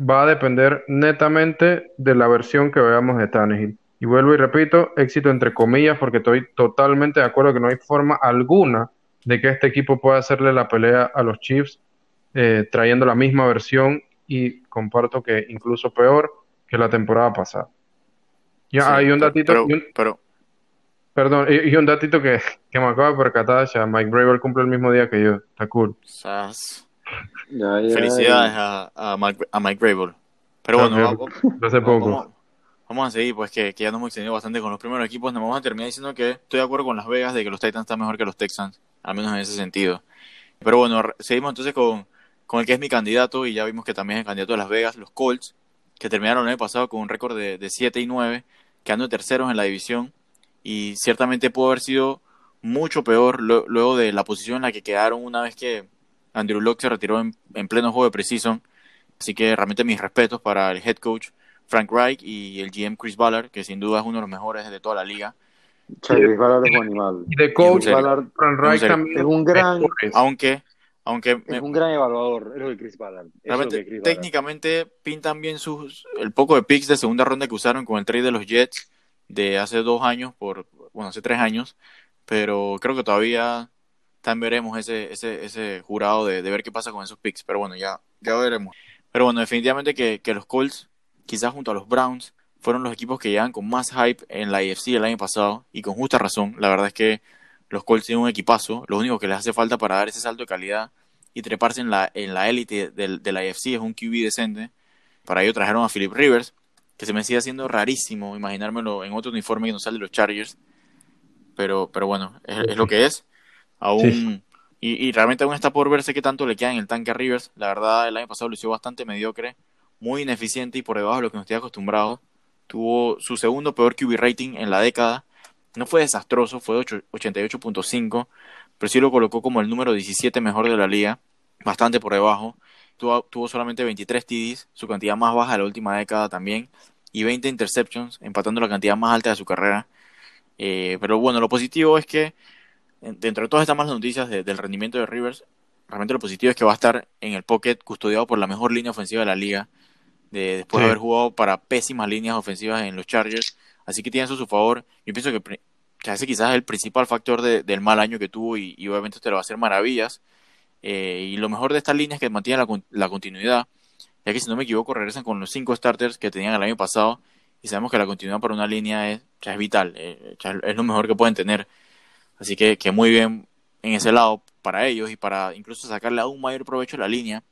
va a depender netamente de la versión que veamos de Tannehill. Y vuelvo y repito, éxito entre comillas, porque estoy totalmente de acuerdo que no hay forma alguna de que este equipo pueda hacerle la pelea a los Chiefs eh, trayendo la misma versión y comparto que incluso peor que la temporada pasada. Ya, hay un datito. Pero, perdón, y, un datito que, que me acabo de percatar, ya Mike Braver cumple el mismo día que yo. Está cool. Felicidades a, a, Mike, a Mike Braver. Pero bueno, vamos, hace poco. Vamos, a seguir, pues que, que, ya nos hemos extendido bastante con los primeros equipos. Nos vamos a terminar diciendo que estoy de acuerdo con Las Vegas de que los Titans están mejor que los Texans, al menos en ese sentido. Pero bueno, seguimos entonces con, con el que es mi candidato y ya vimos que también es el candidato de Las Vegas, los Colts, que terminaron el año pasado con un récord de, de 7 y 9, quedando terceros en la división y ciertamente pudo haber sido mucho peor luego de la posición en la que quedaron una vez que Andrew Locke se retiró en, en pleno juego de precision. Así que realmente mis respetos para el head coach Frank Reich y el GM Chris Ballard, que sin duda es uno de los mejores de toda la liga. Chris Ballard es un animal. Y de coach Ballard, Frank Reich también es un gran... Aunque aunque es un gran evaluador, es lo de Chris Ballard. Realmente, técnicamente pintan bien sus el poco de picks de segunda ronda que usaron con el trade de los Jets de hace dos años, por bueno, hace tres años, pero creo que todavía también veremos ese, ese, ese jurado de, ver qué pasa con esos picks, pero bueno, ya, ya veremos. Pero bueno, definitivamente que, que los Colts, quizás junto a los Browns, fueron los equipos que llegan con más hype en la AFC el año pasado y con justa razón. La verdad es que los Colts tienen un equipazo. Lo único que les hace falta para dar ese salto de calidad y treparse en la en la élite de la AFC es un QB decente. Para ello trajeron a Philip Rivers, que se me sigue haciendo rarísimo imaginármelo en otro uniforme que no sale de los Chargers. Pero, pero bueno, es, lo que es. Aún, y, realmente aún está por verse qué tanto le queda en el tanque a Rivers. La verdad, el año pasado hizo bastante mediocre, muy ineficiente y por debajo de lo que nos estoy acostumbrado. Tuvo su segundo peor QB rating en la década no fue desastroso, fue de 88.5, pero sí lo colocó como el número 17 mejor de la liga, bastante por debajo. Tuvo, tuvo solamente 23 TDs, su cantidad más baja de la última década también, y 20 interceptions, empatando la cantidad más alta de su carrera. Eh, pero bueno, lo positivo es que, dentro de todas estas malas noticias del rendimiento de Rivers, realmente lo positivo es que va a estar en el pocket custodiado por la mejor línea ofensiva de la liga, de, después de haber jugado para pésimas líneas ofensivas en los Chargers Así que tiene eso a su favor. Yo pienso que, que ese quizás es el principal factor del mal año que tuvo y, obviamente te lo va a hacer maravillas. Eh, y lo mejor de esta línea es que mantiene la, continuidad, ya que si no me equivoco regresan con los cinco starters que tenían el año pasado y sabemos que la continuidad para una línea es, es vital, eh, es lo mejor que pueden tener. Así que, que muy bien en ese lado para ellos y para incluso sacarle aún mayor provecho a la línea.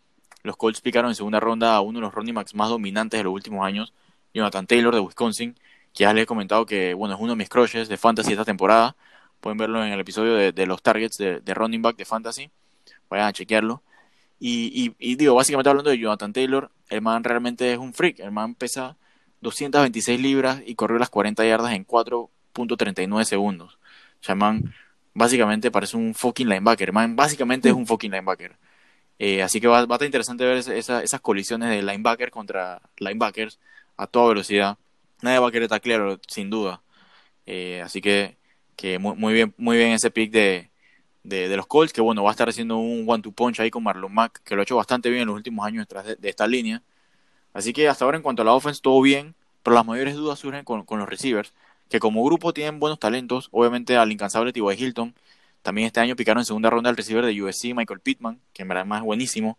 Los Colts picaron en segunda ronda a uno de los running backs más dominantes de los últimos años, Jonathan Taylor de Wisconsin, que ya les he comentado que bueno es uno de mis crushes de fantasy esta temporada. Pueden verlo en el episodio de, los targets de, running back de fantasy. Vayan a chequearlo. Y, y, digo, básicamente hablando de Jonathan Taylor, el man realmente es un freak. El man pesa 226 libras y corrió las 40 yardas en 4.39 segundos. O sea, el man básicamente parece un fucking linebacker. El man básicamente es un fucking linebacker. Eh, así que va, va, a estar interesante ver esas colisiones de linebacker contra linebackers a toda velocidad nadie va a querer claro sin duda. Eh, así que, que muy, muy, bien, muy bien ese pick de, de, los Colts, que bueno, va a estar haciendo un one-two punch ahí con Marlon Mack, que lo ha hecho bastante bien en los últimos años detrás de, esta línea. Así que hasta ahora en cuanto a la offense, todo bien, pero las mayores dudas surgen con, con los receivers, que como grupo tienen buenos talentos, obviamente al incansable T.Y. Hilton, también este año picaron en segunda ronda al receiver de USC, Michael Pittman, que en verdad es más buenísimo,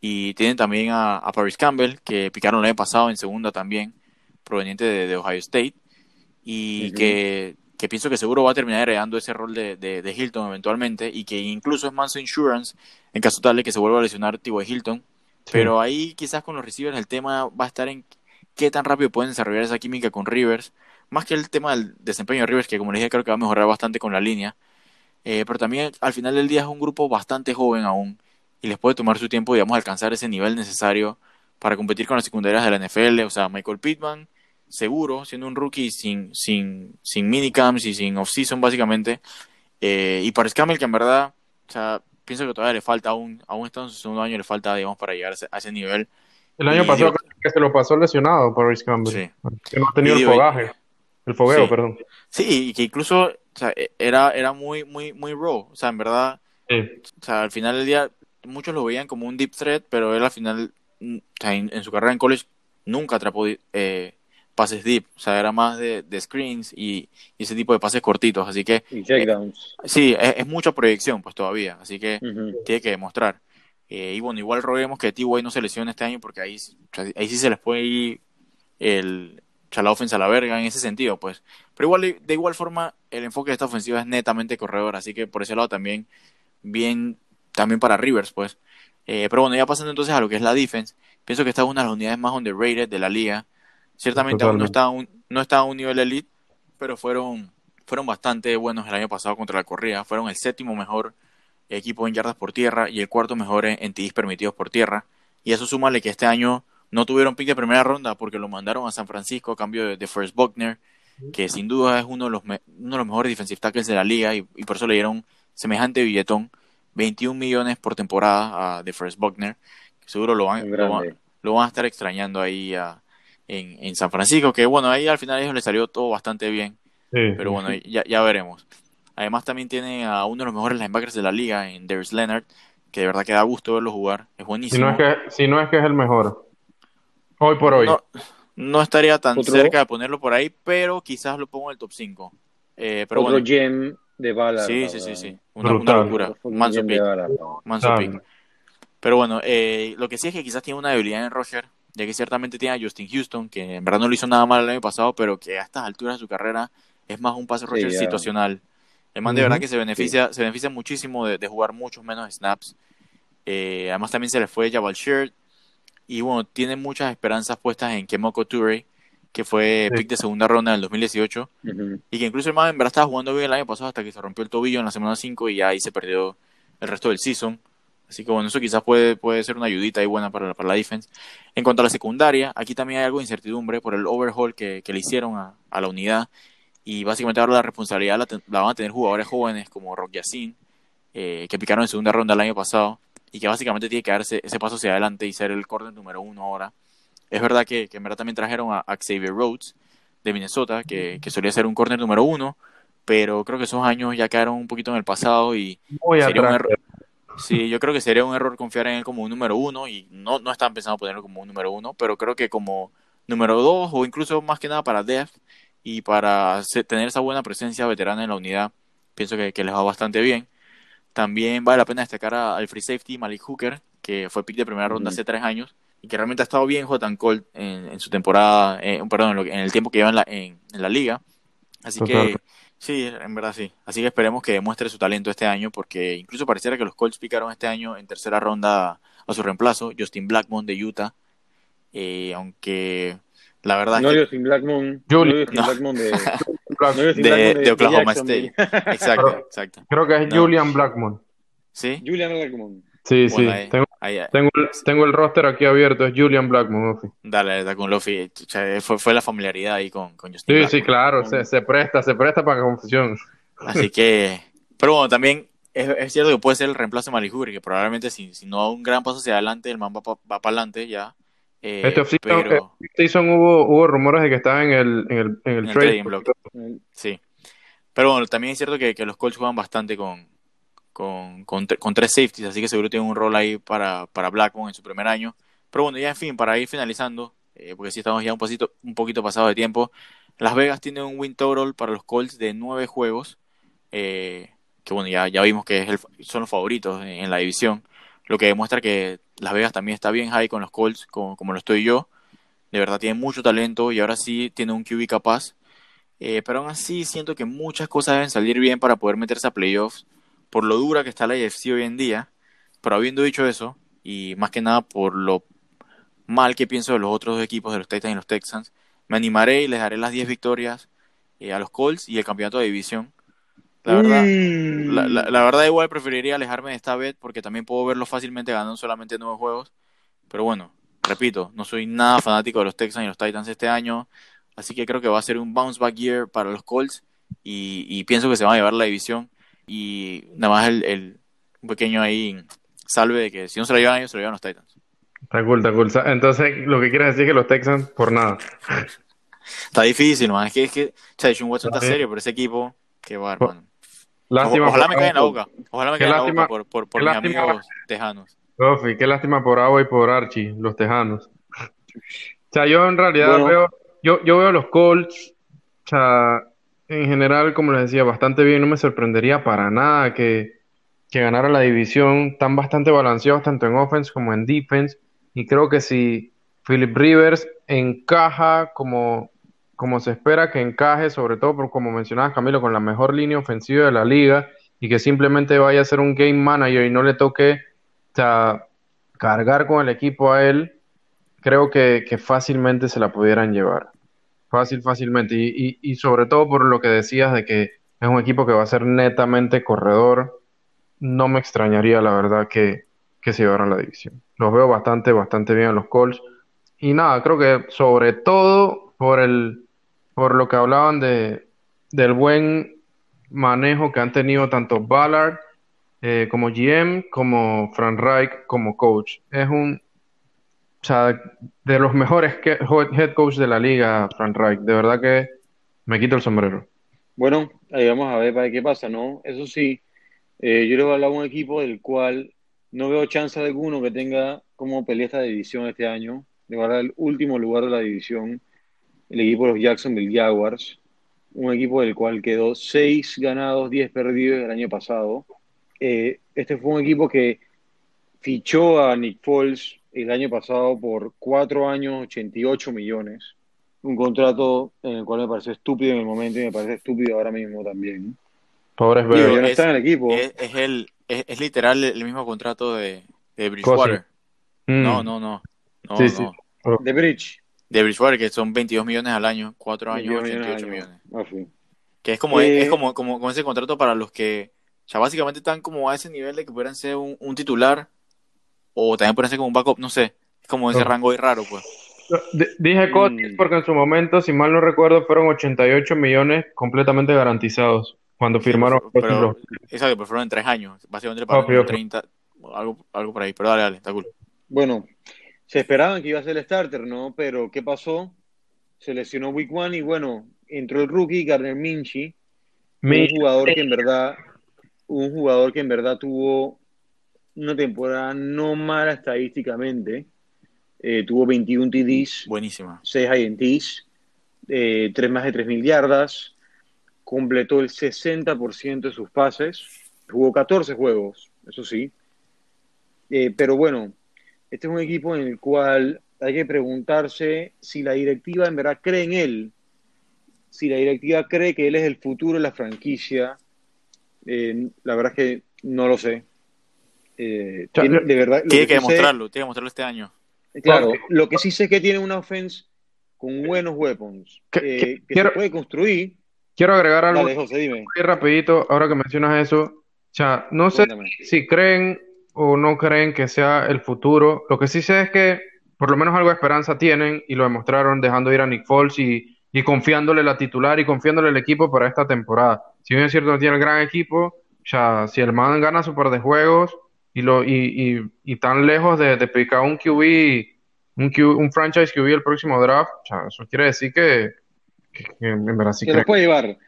y tienen también a, a Paris Campbell, que picaron el año pasado en segunda también, proveniente de, Ohio State y que, pienso que seguro va a terminar heredando ese rol de, de, Hilton eventualmente y que incluso es Manso Insurance en caso tal de que se vuelva a lesionar de Hilton. Pero ahí quizás con los receivers el tema va a estar en qué tan rápido pueden desarrollar esa química con Rivers, más que el tema del desempeño de Rivers, que como les dije creo que va a mejorar bastante con la línea. Eh, pero también al final del día es un grupo bastante joven aún y les puede tomar su tiempo, digamos, alcanzar ese nivel necesario para competir con las secundarias de la NFL, o sea, Michael Pittman, seguro, siendo un rookie sin, sin, sin minicamps y sin off-season básicamente. Eh, y para Scamel, que en verdad, o sea, pienso que todavía le falta aún, aún está en su segundo año, le falta, digamos, para llegar a ese, nivel. El año pasado que se lo pasó lesionado por Campbell. Sí. Que no ha tenido el fogaje. El fogueo, perdón. Sí, y que incluso o sea, e, era, era muy, muy, muy raw. O sea, en verdad, o sea, al final del día, muchos lo veían como un deep threat, pero él al final, mm, o sea, en, su carrera en college, nunca atrapó eh, pases deep, o sea, era más de, screens y, ese tipo de pases cortitos, así que... Y eh, sí, es, mucha proyección pues todavía, así que tiene que demostrar. Eh, y bueno, igual roguemos que T.Y. no se lesione este año porque ahí, ahí sí se les puede ir el, la ofensa a la verga en ese sentido, pues. Pero igual, de igual forma, el enfoque de esta ofensiva es netamente corredor, así que por ese lado también, bien, también para Rivers, pues. Eh, pero bueno, ya pasando entonces a lo que es la defense, pienso que esta es una de las unidades más underrated de la liga. Ciertamente aún no está, un, no está a un nivel elite, pero fueron, fueron bastante buenos el año pasado contra la corrida. Fueron el séptimo mejor equipo en yardas por tierra y el cuarto mejor en, TDs permitidos por tierra. Y eso súmale que este año no tuvieron pick de primera ronda porque lo mandaron a San Francisco a cambio de, de First Buckner, que sin duda es uno de los, uno de los mejores defensive tackles de la liga y, por eso le dieron semejante billetón, 21 millones por temporada a The First Buckner, que seguro lo van, lo van, a estar extrañando ahí en, en, San Francisco, que bueno, ahí al final a ellos les salió todo bastante bien, pero bueno, ya, ya veremos. Además también tiene a uno de los mejores linebackers de la liga en Darius Leonard, que de verdad que da gusto verlo jugar, es buenísimo. Si no es que, si no es, que es el mejor, hoy por hoy. No, estaría tan cerca de ponerlo por ahí, pero quizás lo pongo en el top 5. Eh, pero Otro gem de bala. Sí, sí, sí, sí. Una, locura. Manso pick. Manso pick. Pero bueno, eh, lo que sí es que quizás tiene una debilidad en Roger, ya que ciertamente tiene a Justin Houston, que en verdad no lo hizo nada mal el año pasado, pero que a estas alturas de su carrera es más un pase Roger situacional. El man de verdad que se beneficia, se beneficia muchísimo de, jugar muchos menos snaps. Eh, además también se le fue Jabal Shirt. Y bueno, tiene muchas esperanzas puestas en Kemoko Toure, que fue pick de segunda ronda en el 2018. Y que incluso el man en verdad estaba jugando bien el año pasado hasta que se rompió el tobillo en la semana 5 y ahí se perdió el resto del season. Así que bueno, eso quizás puede, puede ser una ayudita ahí buena para, para la defense. En cuanto a la secundaria, aquí también hay algo de incertidumbre por el overhaul que, que le hicieron a, a la unidad y básicamente ahora la responsabilidad la, van a tener jugadores jóvenes como Rock Yacine, eh, que picaron en segunda ronda el año pasado y que básicamente tiene que darse ese paso hacia adelante y ser el corner número uno ahora. Es verdad que, en verdad también trajeron a, Xavier Rhodes de Minnesota, que, solía ser un corner número uno, pero creo que esos años ya quedaron un poquito en el pasado y sería un error. Sí, yo creo que sería un error confiar en él como un número uno y no, no están pensando ponerlo como un número uno, pero creo que como número dos o incluso más que nada para depth y para tener esa buena presencia veterana en la unidad, pienso que, les va bastante bien. También vale la pena destacar al free safety Malik Hooker, que fue pick de primera ronda hace tres años y que realmente ha estado bien J. Colt en, su temporada, eh, perdón, en, el tiempo que lleva en la, en, la liga. Así que sí, en verdad sí. Así que esperemos que demuestre su talento este año, porque incluso pareciera que los Colts picaron este año en tercera ronda a su reemplazo, Justin Blackmon de Utah. Eh, aunque la verdad no, Justin Blackmon. Julian. Blackmon de, de, Oklahoma State. Exacto, exacto. Creo que es Julian Blackmon. ¿Sí? Julian Blackmon. Sí, sí. tengo, tengo, el, tengo, el, roster aquí abierto, es Julian Blackmon, Dale, está con Luffy. Fue, fue, la familiaridad ahí con, con Justin Sí, sí, claro, se, se, presta, se presta para confusión. Así que, pero bueno, también es, es cierto que puede ser el reemplazo de Malihuri, que probablemente si, si no da un gran paso hacia adelante, el man va, va, va para adelante ya eh, este offseason hubo, hubo rumores de que estaba en el, en el, en el, trading block. Sí. Pero bueno, también es cierto que, que los Colts juegan bastante con, con, con, tres safeties, así que seguro tienen un rol ahí para, para Blackmon en su primer año. Pero bueno, ya en fin, para ir finalizando, eh, porque si estamos ya un, pasito, un poquito pasado de tiempo, Las Vegas tiene un win total para los Colts de nueve juegos, eh, que bueno, ya, ya vimos que es el, son los favoritos en la división lo que demuestra que Las Vegas también está bien high con los Colts, como, lo estoy yo. De verdad tiene mucho talento y ahora sí tiene un QB capaz. Eh, pero aún así siento que muchas cosas deben salir bien para poder meterse a playoffs, por lo dura que está la AFC hoy en día. Pero habiendo dicho eso, y más que nada por lo mal que pienso de los otros dos equipos, de los Titans y los Texans, me animaré y les daré las 10 victorias eh, a los Colts y el campeonato de división. La verdad, la, verdad igual preferiría alejarme de esta bet porque también puedo verlo fácilmente ganando solamente nueve juegos. Pero bueno, repito, no soy nada fanático de los Texans y los Titans este año. Así que creo que va a ser un bounce back year para los Colts. Y, pienso que se va a llevar la división. Y nada más el, un pequeño ahí salve de que si no se lo llevan ellos, se lo llevan los Titans. Está cool, está cool. Entonces, lo que quieres decir es que los Texans, por nada. está difícil, man. Es que, es que Chayshun Watson está serio, pero ese equipo, qué bárbaro. Lástima ojalá me caiga en la boca. Ojalá me caiga en la boca por, por, mis amigos tejanos. Qué lástima por Agua y por Archie, los tejanos. O sea, yo en realidad veo, yo, yo veo los Colts, o sea, en general, como les decía, bastante bien. No me sorprendería para nada que, que ganara la división. Están bastante balanceados tanto en offense como en defense. Y creo que si Philip Rivers encaja como como se espera que encaje, sobre todo por como mencionabas Camilo, con la mejor línea ofensiva de la liga y que simplemente vaya a ser un game manager y no le toque cargar con el equipo a él, creo que, fácilmente se la pudieran llevar. Fácil, fácilmente. Y, y, sobre todo por lo que decías de que es un equipo que va a ser netamente corredor, no me extrañaría la verdad que, que se llevaran la división. Los veo bastante, bastante bien en los Colts. Y nada, creo que sobre todo por el por lo que hablaban de del buen manejo que han tenido tanto Ballard eh, como GM, como Frank Reich, como coach. Es un, o sea, de los mejores head coach de la liga, Frank Reich. De verdad que me quito el sombrero. Bueno, ahí vamos a ver para qué pasa, ¿no? Eso sí, eh, yo le voy a hablar a un equipo del cual no veo chance alguno que tenga como pelea esta división este año. Le voy a dar el último lugar de la división, el equipo de los Jacksonville Jaguars un equipo del cual quedó 6 ganados, 10 perdidos el año pasado. Eh, este fue un equipo que fichó a Nick Foles el año pasado por 4 años, 88 millones. Un contrato en el cual me parece estúpido en el momento y me parece estúpido ahora mismo también. Pobres no es, está en el equipo. Es, el, es, literal el mismo contrato de, de Bridgewater. Mm. No, no, no. no, sí, no. De Bridge de Bridgewater, que son 22 millones al año, 4 años, 88 millones. Ah, que es como, es, eh, como, como, ese contrato para los que ya básicamente están como a ese nivel de que pudieran ser un, titular o también pueden ser como un backup, no sé. Es como ese rango ahí raro, pues. dije Cotis mm. porque en su momento, si mal no recuerdo, fueron 88 millones completamente garantizados cuando firmaron. pero, exacto, pero fueron en 3 años. Básicamente le pagaron 30, algo, algo por ahí. Pero dale, dale, está cool. Bueno, se esperaban que iba a ser el starter, ¿no? Pero ¿qué pasó? Se lesionó Week One y bueno, entró el rookie Garner Minchi, un jugador que en verdad, un jugador que en verdad tuvo una temporada no mala estadísticamente. Eh, tuvo 21 TDs, buenísima, 6 INTs, eh, 3 más de 3.000 yardas, completó el 60% de sus pases, jugó 14 juegos, eso sí. Eh, pero bueno, este es un equipo en el cual hay que preguntarse si la directiva en verdad cree en él, si la directiva cree que él es el futuro de la franquicia. Eh, la verdad es que no lo sé. Eh, tiene, de verdad, tiene que, demostrarlo, tiene que demostrarlo este año. Claro, lo que sí sé es que tiene una offense con buenos weapons que, se puede construir. Quiero agregar algo Muy rapidito, ahora que mencionas eso. O sea, no sé si creen o no creen que sea el futuro. Lo que sí sé es que por lo menos algo de esperanza tienen y lo demostraron dejando ir a Nick Foles y, y confiándole la titular y confiándole el equipo para esta temporada. Si bien es cierto no tiene el gran equipo, ya si el man gana su par de juegos y lo y, y, tan lejos de, de picar un QB, un, un franchise QB el próximo draft, eso quiere decir que, en verdad sí que lo puede llevar.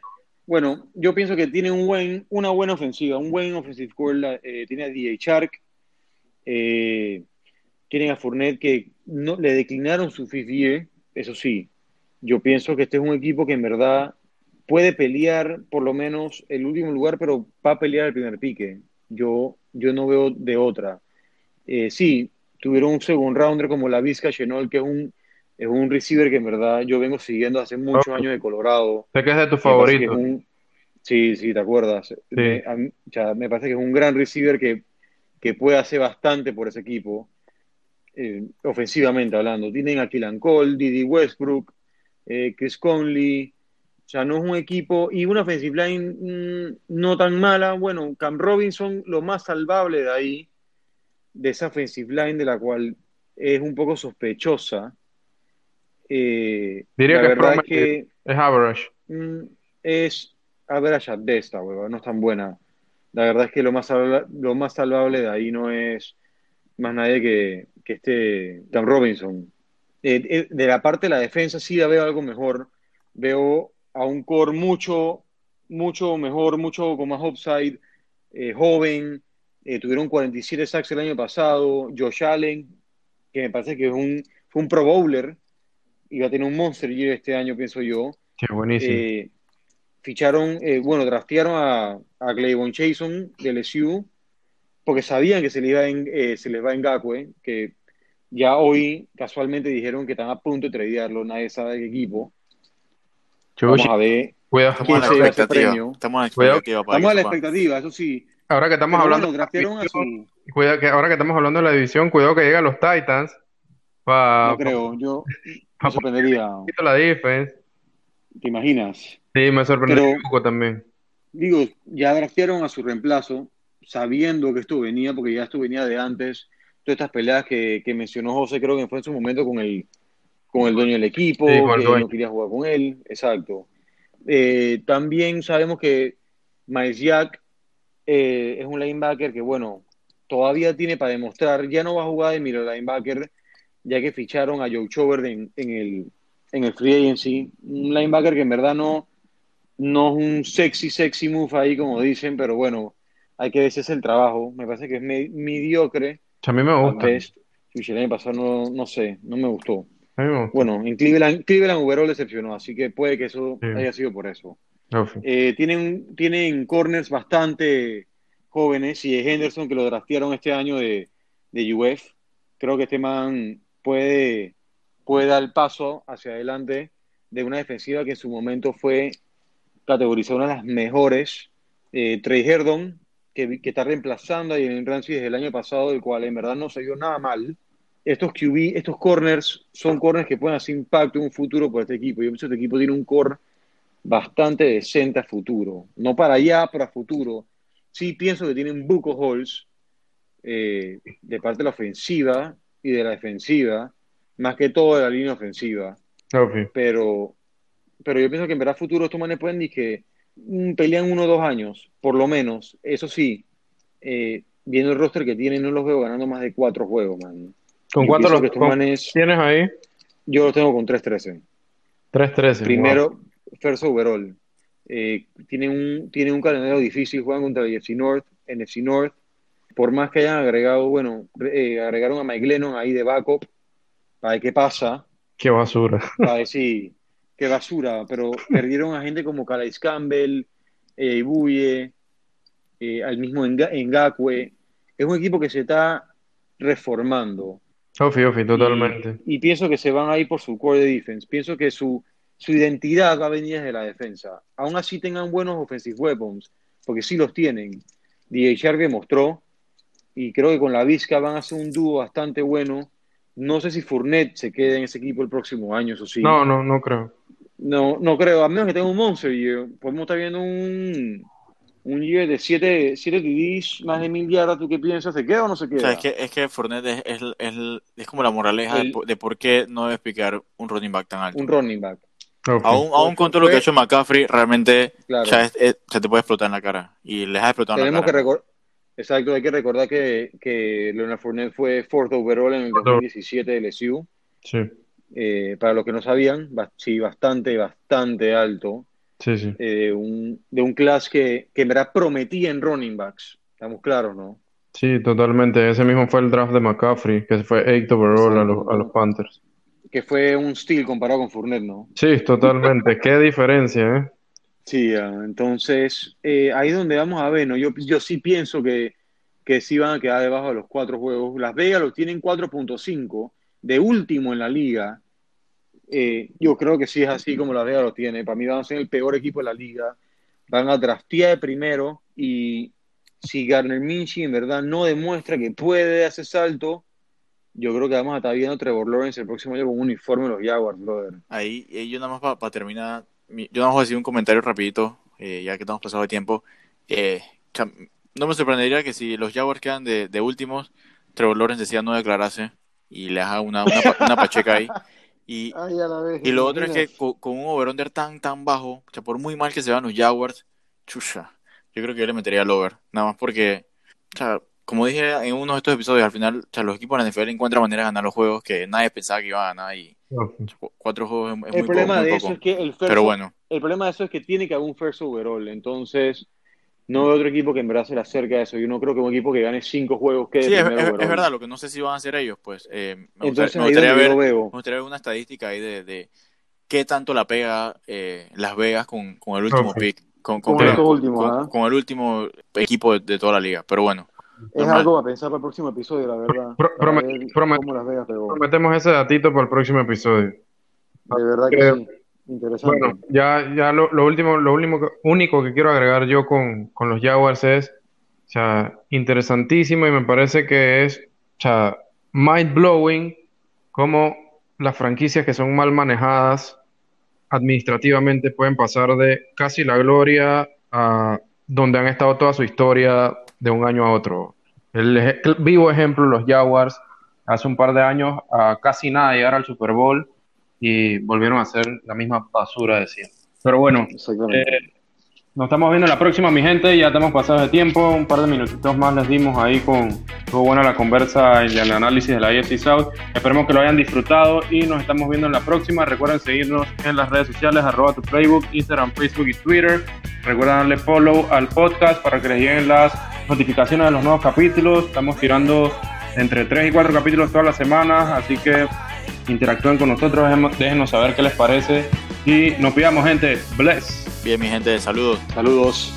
Bueno, yo pienso que tiene un buen, una buena ofensiva, un buen offensive core. Eh, tiene a DJ Shark, eh, tienen a Fournette que no, le declinaron su fifth eso sí. Yo pienso que este es un equipo que en verdad puede pelear por lo menos el último lugar, pero va a pelear el primer pique. Yo, yo no veo de otra. Eh, sí, tuvieron un second rounder como la Vizca Chenol, que es un es un receiver que en verdad yo vengo siguiendo hace muchos años de Colorado. Sé que es de tus favoritos. Sí, sí, te acuerdas. Me, me parece que es un gran receiver que, que puede hacer bastante por ese equipo, eh, ofensivamente hablando. Tienen a Killan Cole, Didi Westbrook, eh, Chris Conley. O sea, no es un equipo y una offensive line mm, no tan mala. Bueno, Cam Robinson, lo más salvable de ahí, de esa offensive line, de la cual es un poco sospechosa. Eh, Diría que, que, es average. Mm, es average at best, no es tan buena. La verdad es que lo más, salvable, lo más salvable de ahí no es más nadie que, que este Cam Robinson. Eh, eh, de la parte de la defensa sí veo algo mejor. Veo a un core mucho, mucho mejor, mucho con más upside, joven. tuvieron 47 sacks el año pasado. Josh Allen, que me parece que es un, fue un pro bowler y va a tener un Monster Year este año, pienso yo. Qué buenísimo. Eh, ficharon, eh, bueno, draftearon a, a Clayton Jason de LSU porque sabían que se, le iba en, eh, se les va en Gakwe, que ya hoy casualmente dijeron que están a punto de tradearlo, nadie sabe de qué equipo. Vamos a ver. Cuidado, estamos a la expectativa. Estamos a la expectativa. Estamos a la expectativa, eso sí. Ahora que estamos hablando. Cuidado que ahora que estamos hablando de la división, cuidado que llegan los Titans. no creo, yo me sorprendería. La defense. ¿Te imaginas? Sí, me sorprendería un poco también. Digo, ya draftearon a su reemplazo, sabiendo que esto venía, porque ya esto venía de antes. Todas estas peleas que, que mencionó José, creo que fue en su momento con el, con el dueño del equipo, que no quería jugar con él. Exacto. Eh, también sabemos que Miles Jack eh, es un linebacker que, bueno, todavía tiene para demostrar. Ya no va a jugar de miro linebacker, ya que ficharon a Joe Chover en, el, en el free agency. Un linebacker que en verdad no, no es un sexy, sexy move ahí, como dicen, pero bueno, hay que es el trabajo. Me parece que es mediocre. A mí me gusta. Si el año pasado no, no sé, no me gustó. Bueno, en Cleveland, Cleveland overall decepcionó, así que puede que eso haya sido por eso. Eh, tienen, tienen corners bastante jóvenes y Henderson que lo draftearon este año de, de UF. Creo que este man puede, puede dar el paso hacia adelante de una defensiva que en su momento fue categorizada una de las mejores. Eh, Trey Herdon, que, está reemplazando a Jalen Ramsey desde el año pasado, el cual en verdad no se nada mal estos QB, estos corners son corners que pueden hacer impacto en un futuro por este equipo. Yo pienso que este equipo tiene un core bastante decente a futuro. No para allá, pero a futuro. Sí pienso que tienen buco holes eh, de parte de la ofensiva y de la defensiva, más que todo de la línea ofensiva. Pero, pero yo pienso que en verdad futuro estos manes pueden que mm, pelean uno o dos años, por lo menos. Eso sí, eh, viendo el roster que tienen, no los veo ganando más de cuatro juegos, man. ¿Con cuánto los tienes ahí? Yo lo tengo con 3-13. 3-13. Primero, first overall. Eh, tienen, un, tiene un calendario difícil, juegan contra el NFC North, NFC North. Por más que hayan agregado, bueno, eh, agregaron a Mike Lennon ahí de backup, para ver qué pasa. Qué basura. Para decir, qué basura. Pero perdieron a gente como Calais Campbell, eh, Ibuye, eh, al mismo Ngakwe. Es un equipo que se está reformando. Ofi, ofi, totalmente. Y, pienso que se van a ir por su core de defense. Pienso que su, su identidad va a venir desde la defensa. Aún así tengan buenos offensive weapons, porque sí los tienen. DJ Shark demostró, y creo que con la Vizca van a ser un dúo bastante bueno. No sé si Fournette se quede en ese equipo el próximo año, eso sí. No, no, no creo. No, no creo, a menos que tenga un monster y podemos estar viendo un, un year de 7 TDs, más de mil yardas, ¿tú qué piensas? ¿Se queda o no se queda? O sea, es que, es que Fournette es, es, es, como la moraleja de, por qué no debes picar un running back tan alto. Un running back. Aún, aún con todo lo que ha hecho McCaffrey, realmente se te puede explotar en la cara. Y les ha explotado en la cara. Que Exacto, hay que recordar que, que Leonard Fournette fue fourth overall en el 2017 de LSU. Sí. Eh, para los que no sabían, sí, bastante, bastante alto. Sí, sí. Eh, un, de un class que, que en verdad prometía en running backs. Estamos claros, ¿no? Sí, totalmente. Ese mismo fue el draft de McCaffrey, que fue 8 overall a, los, a los Panthers. Que fue un steal comparado con Fournette, ¿no? Sí, totalmente. Qué diferencia, ¿eh? Sí, entonces eh, ahí donde vamos a ver, ¿no? Yo, yo sí pienso que, que sí van a quedar debajo de los cuatro juegos. Las Vegas los tienen 4.5, de último en la liga. Eh, yo creo que sí es así como la Vega lo tiene. Para mí van a ser el peor equipo de la liga. Van a draftear de primero y si Garner Minshew en verdad no demuestra que puede hacer salto, yo creo que vamos a estar viendo Trevor Lawrence el próximo año con un uniforme de los Jaguars, brother. Ahí, yo nada más para terminar, yo voy a decir un comentario rapidito, eh, ya que estamos pasado de tiempo. Eh, no me sorprendería que si los Jaguars quedan de, de últimos, Trevor Lawrence decía no declararse y le haga una, una, una pacheca ahí. Y, y lo otro es que con, un over-under tan, tan bajo, o sea, por muy mal que se vean los Jaguars, chucha, yo creo que yo le metería al over. Nada más porque, o sea, como dije en uno de estos episodios, al final, o sea, los equipos de la NFL encuentran maneras de ganar los juegos que nadie pensaba que iba a ganar y cuatro juegos es, el muy problema poco, de eso Es que el Pero bueno. El problema de eso es que tiene que haber un first overall, entonces no veo otro equipo que en verdad se le acerque a eso. Yo no creo que un equipo que gane cinco juegos quede Sí, es, es, verdad, lo que no sé si van a hacer ellos, pues. Eh, me, gustaría, ver, me, gustaría, ver, una estadística ahí de, de qué tanto la pega eh, Las Vegas con, con el último pick. Con, con, ¿ah? con, el último equipo de, toda la liga. Pero bueno. Es algo a pensar para el próximo episodio, la verdad. prometemos ese datito para el próximo episodio. De verdad que sí. Interesante. Bueno, ya, ya lo, último, lo último, único que quiero agregar yo con, con los Jaguars es, o sea, interesantísimo y me parece que es, o sea, mind blowing cómo las franquicias que son mal manejadas administrativamente pueden pasar de casi la gloria a donde han estado toda su historia de un año a otro. El, vivo ejemplo, los Jaguars, hace un par de años a casi nada llegar al Super Bowl y volvieron a ser la misma basura de siempre. Pero bueno, eh, nos estamos viendo la próxima, mi gente. Ya estamos pasados de tiempo. Un par de minutitos más les dimos ahí con. Estuvo buena la conversa y el análisis de la IFC South. Esperemos que lo hayan disfrutado y nos estamos viendo en la próxima. Recuerden seguirnos en las redes sociales, arroba tu Facebook, Instagram, Facebook y Twitter. Recuerden darle follow al podcast para que les lleguen las notificaciones de los nuevos capítulos. Estamos tirando entre 3 y 4 capítulos todas las semanas, así que interactúen con nosotros, déjenos saber qué les parece y nos pidamos gente, bless. Bien, mi gente, saludos. Saludos.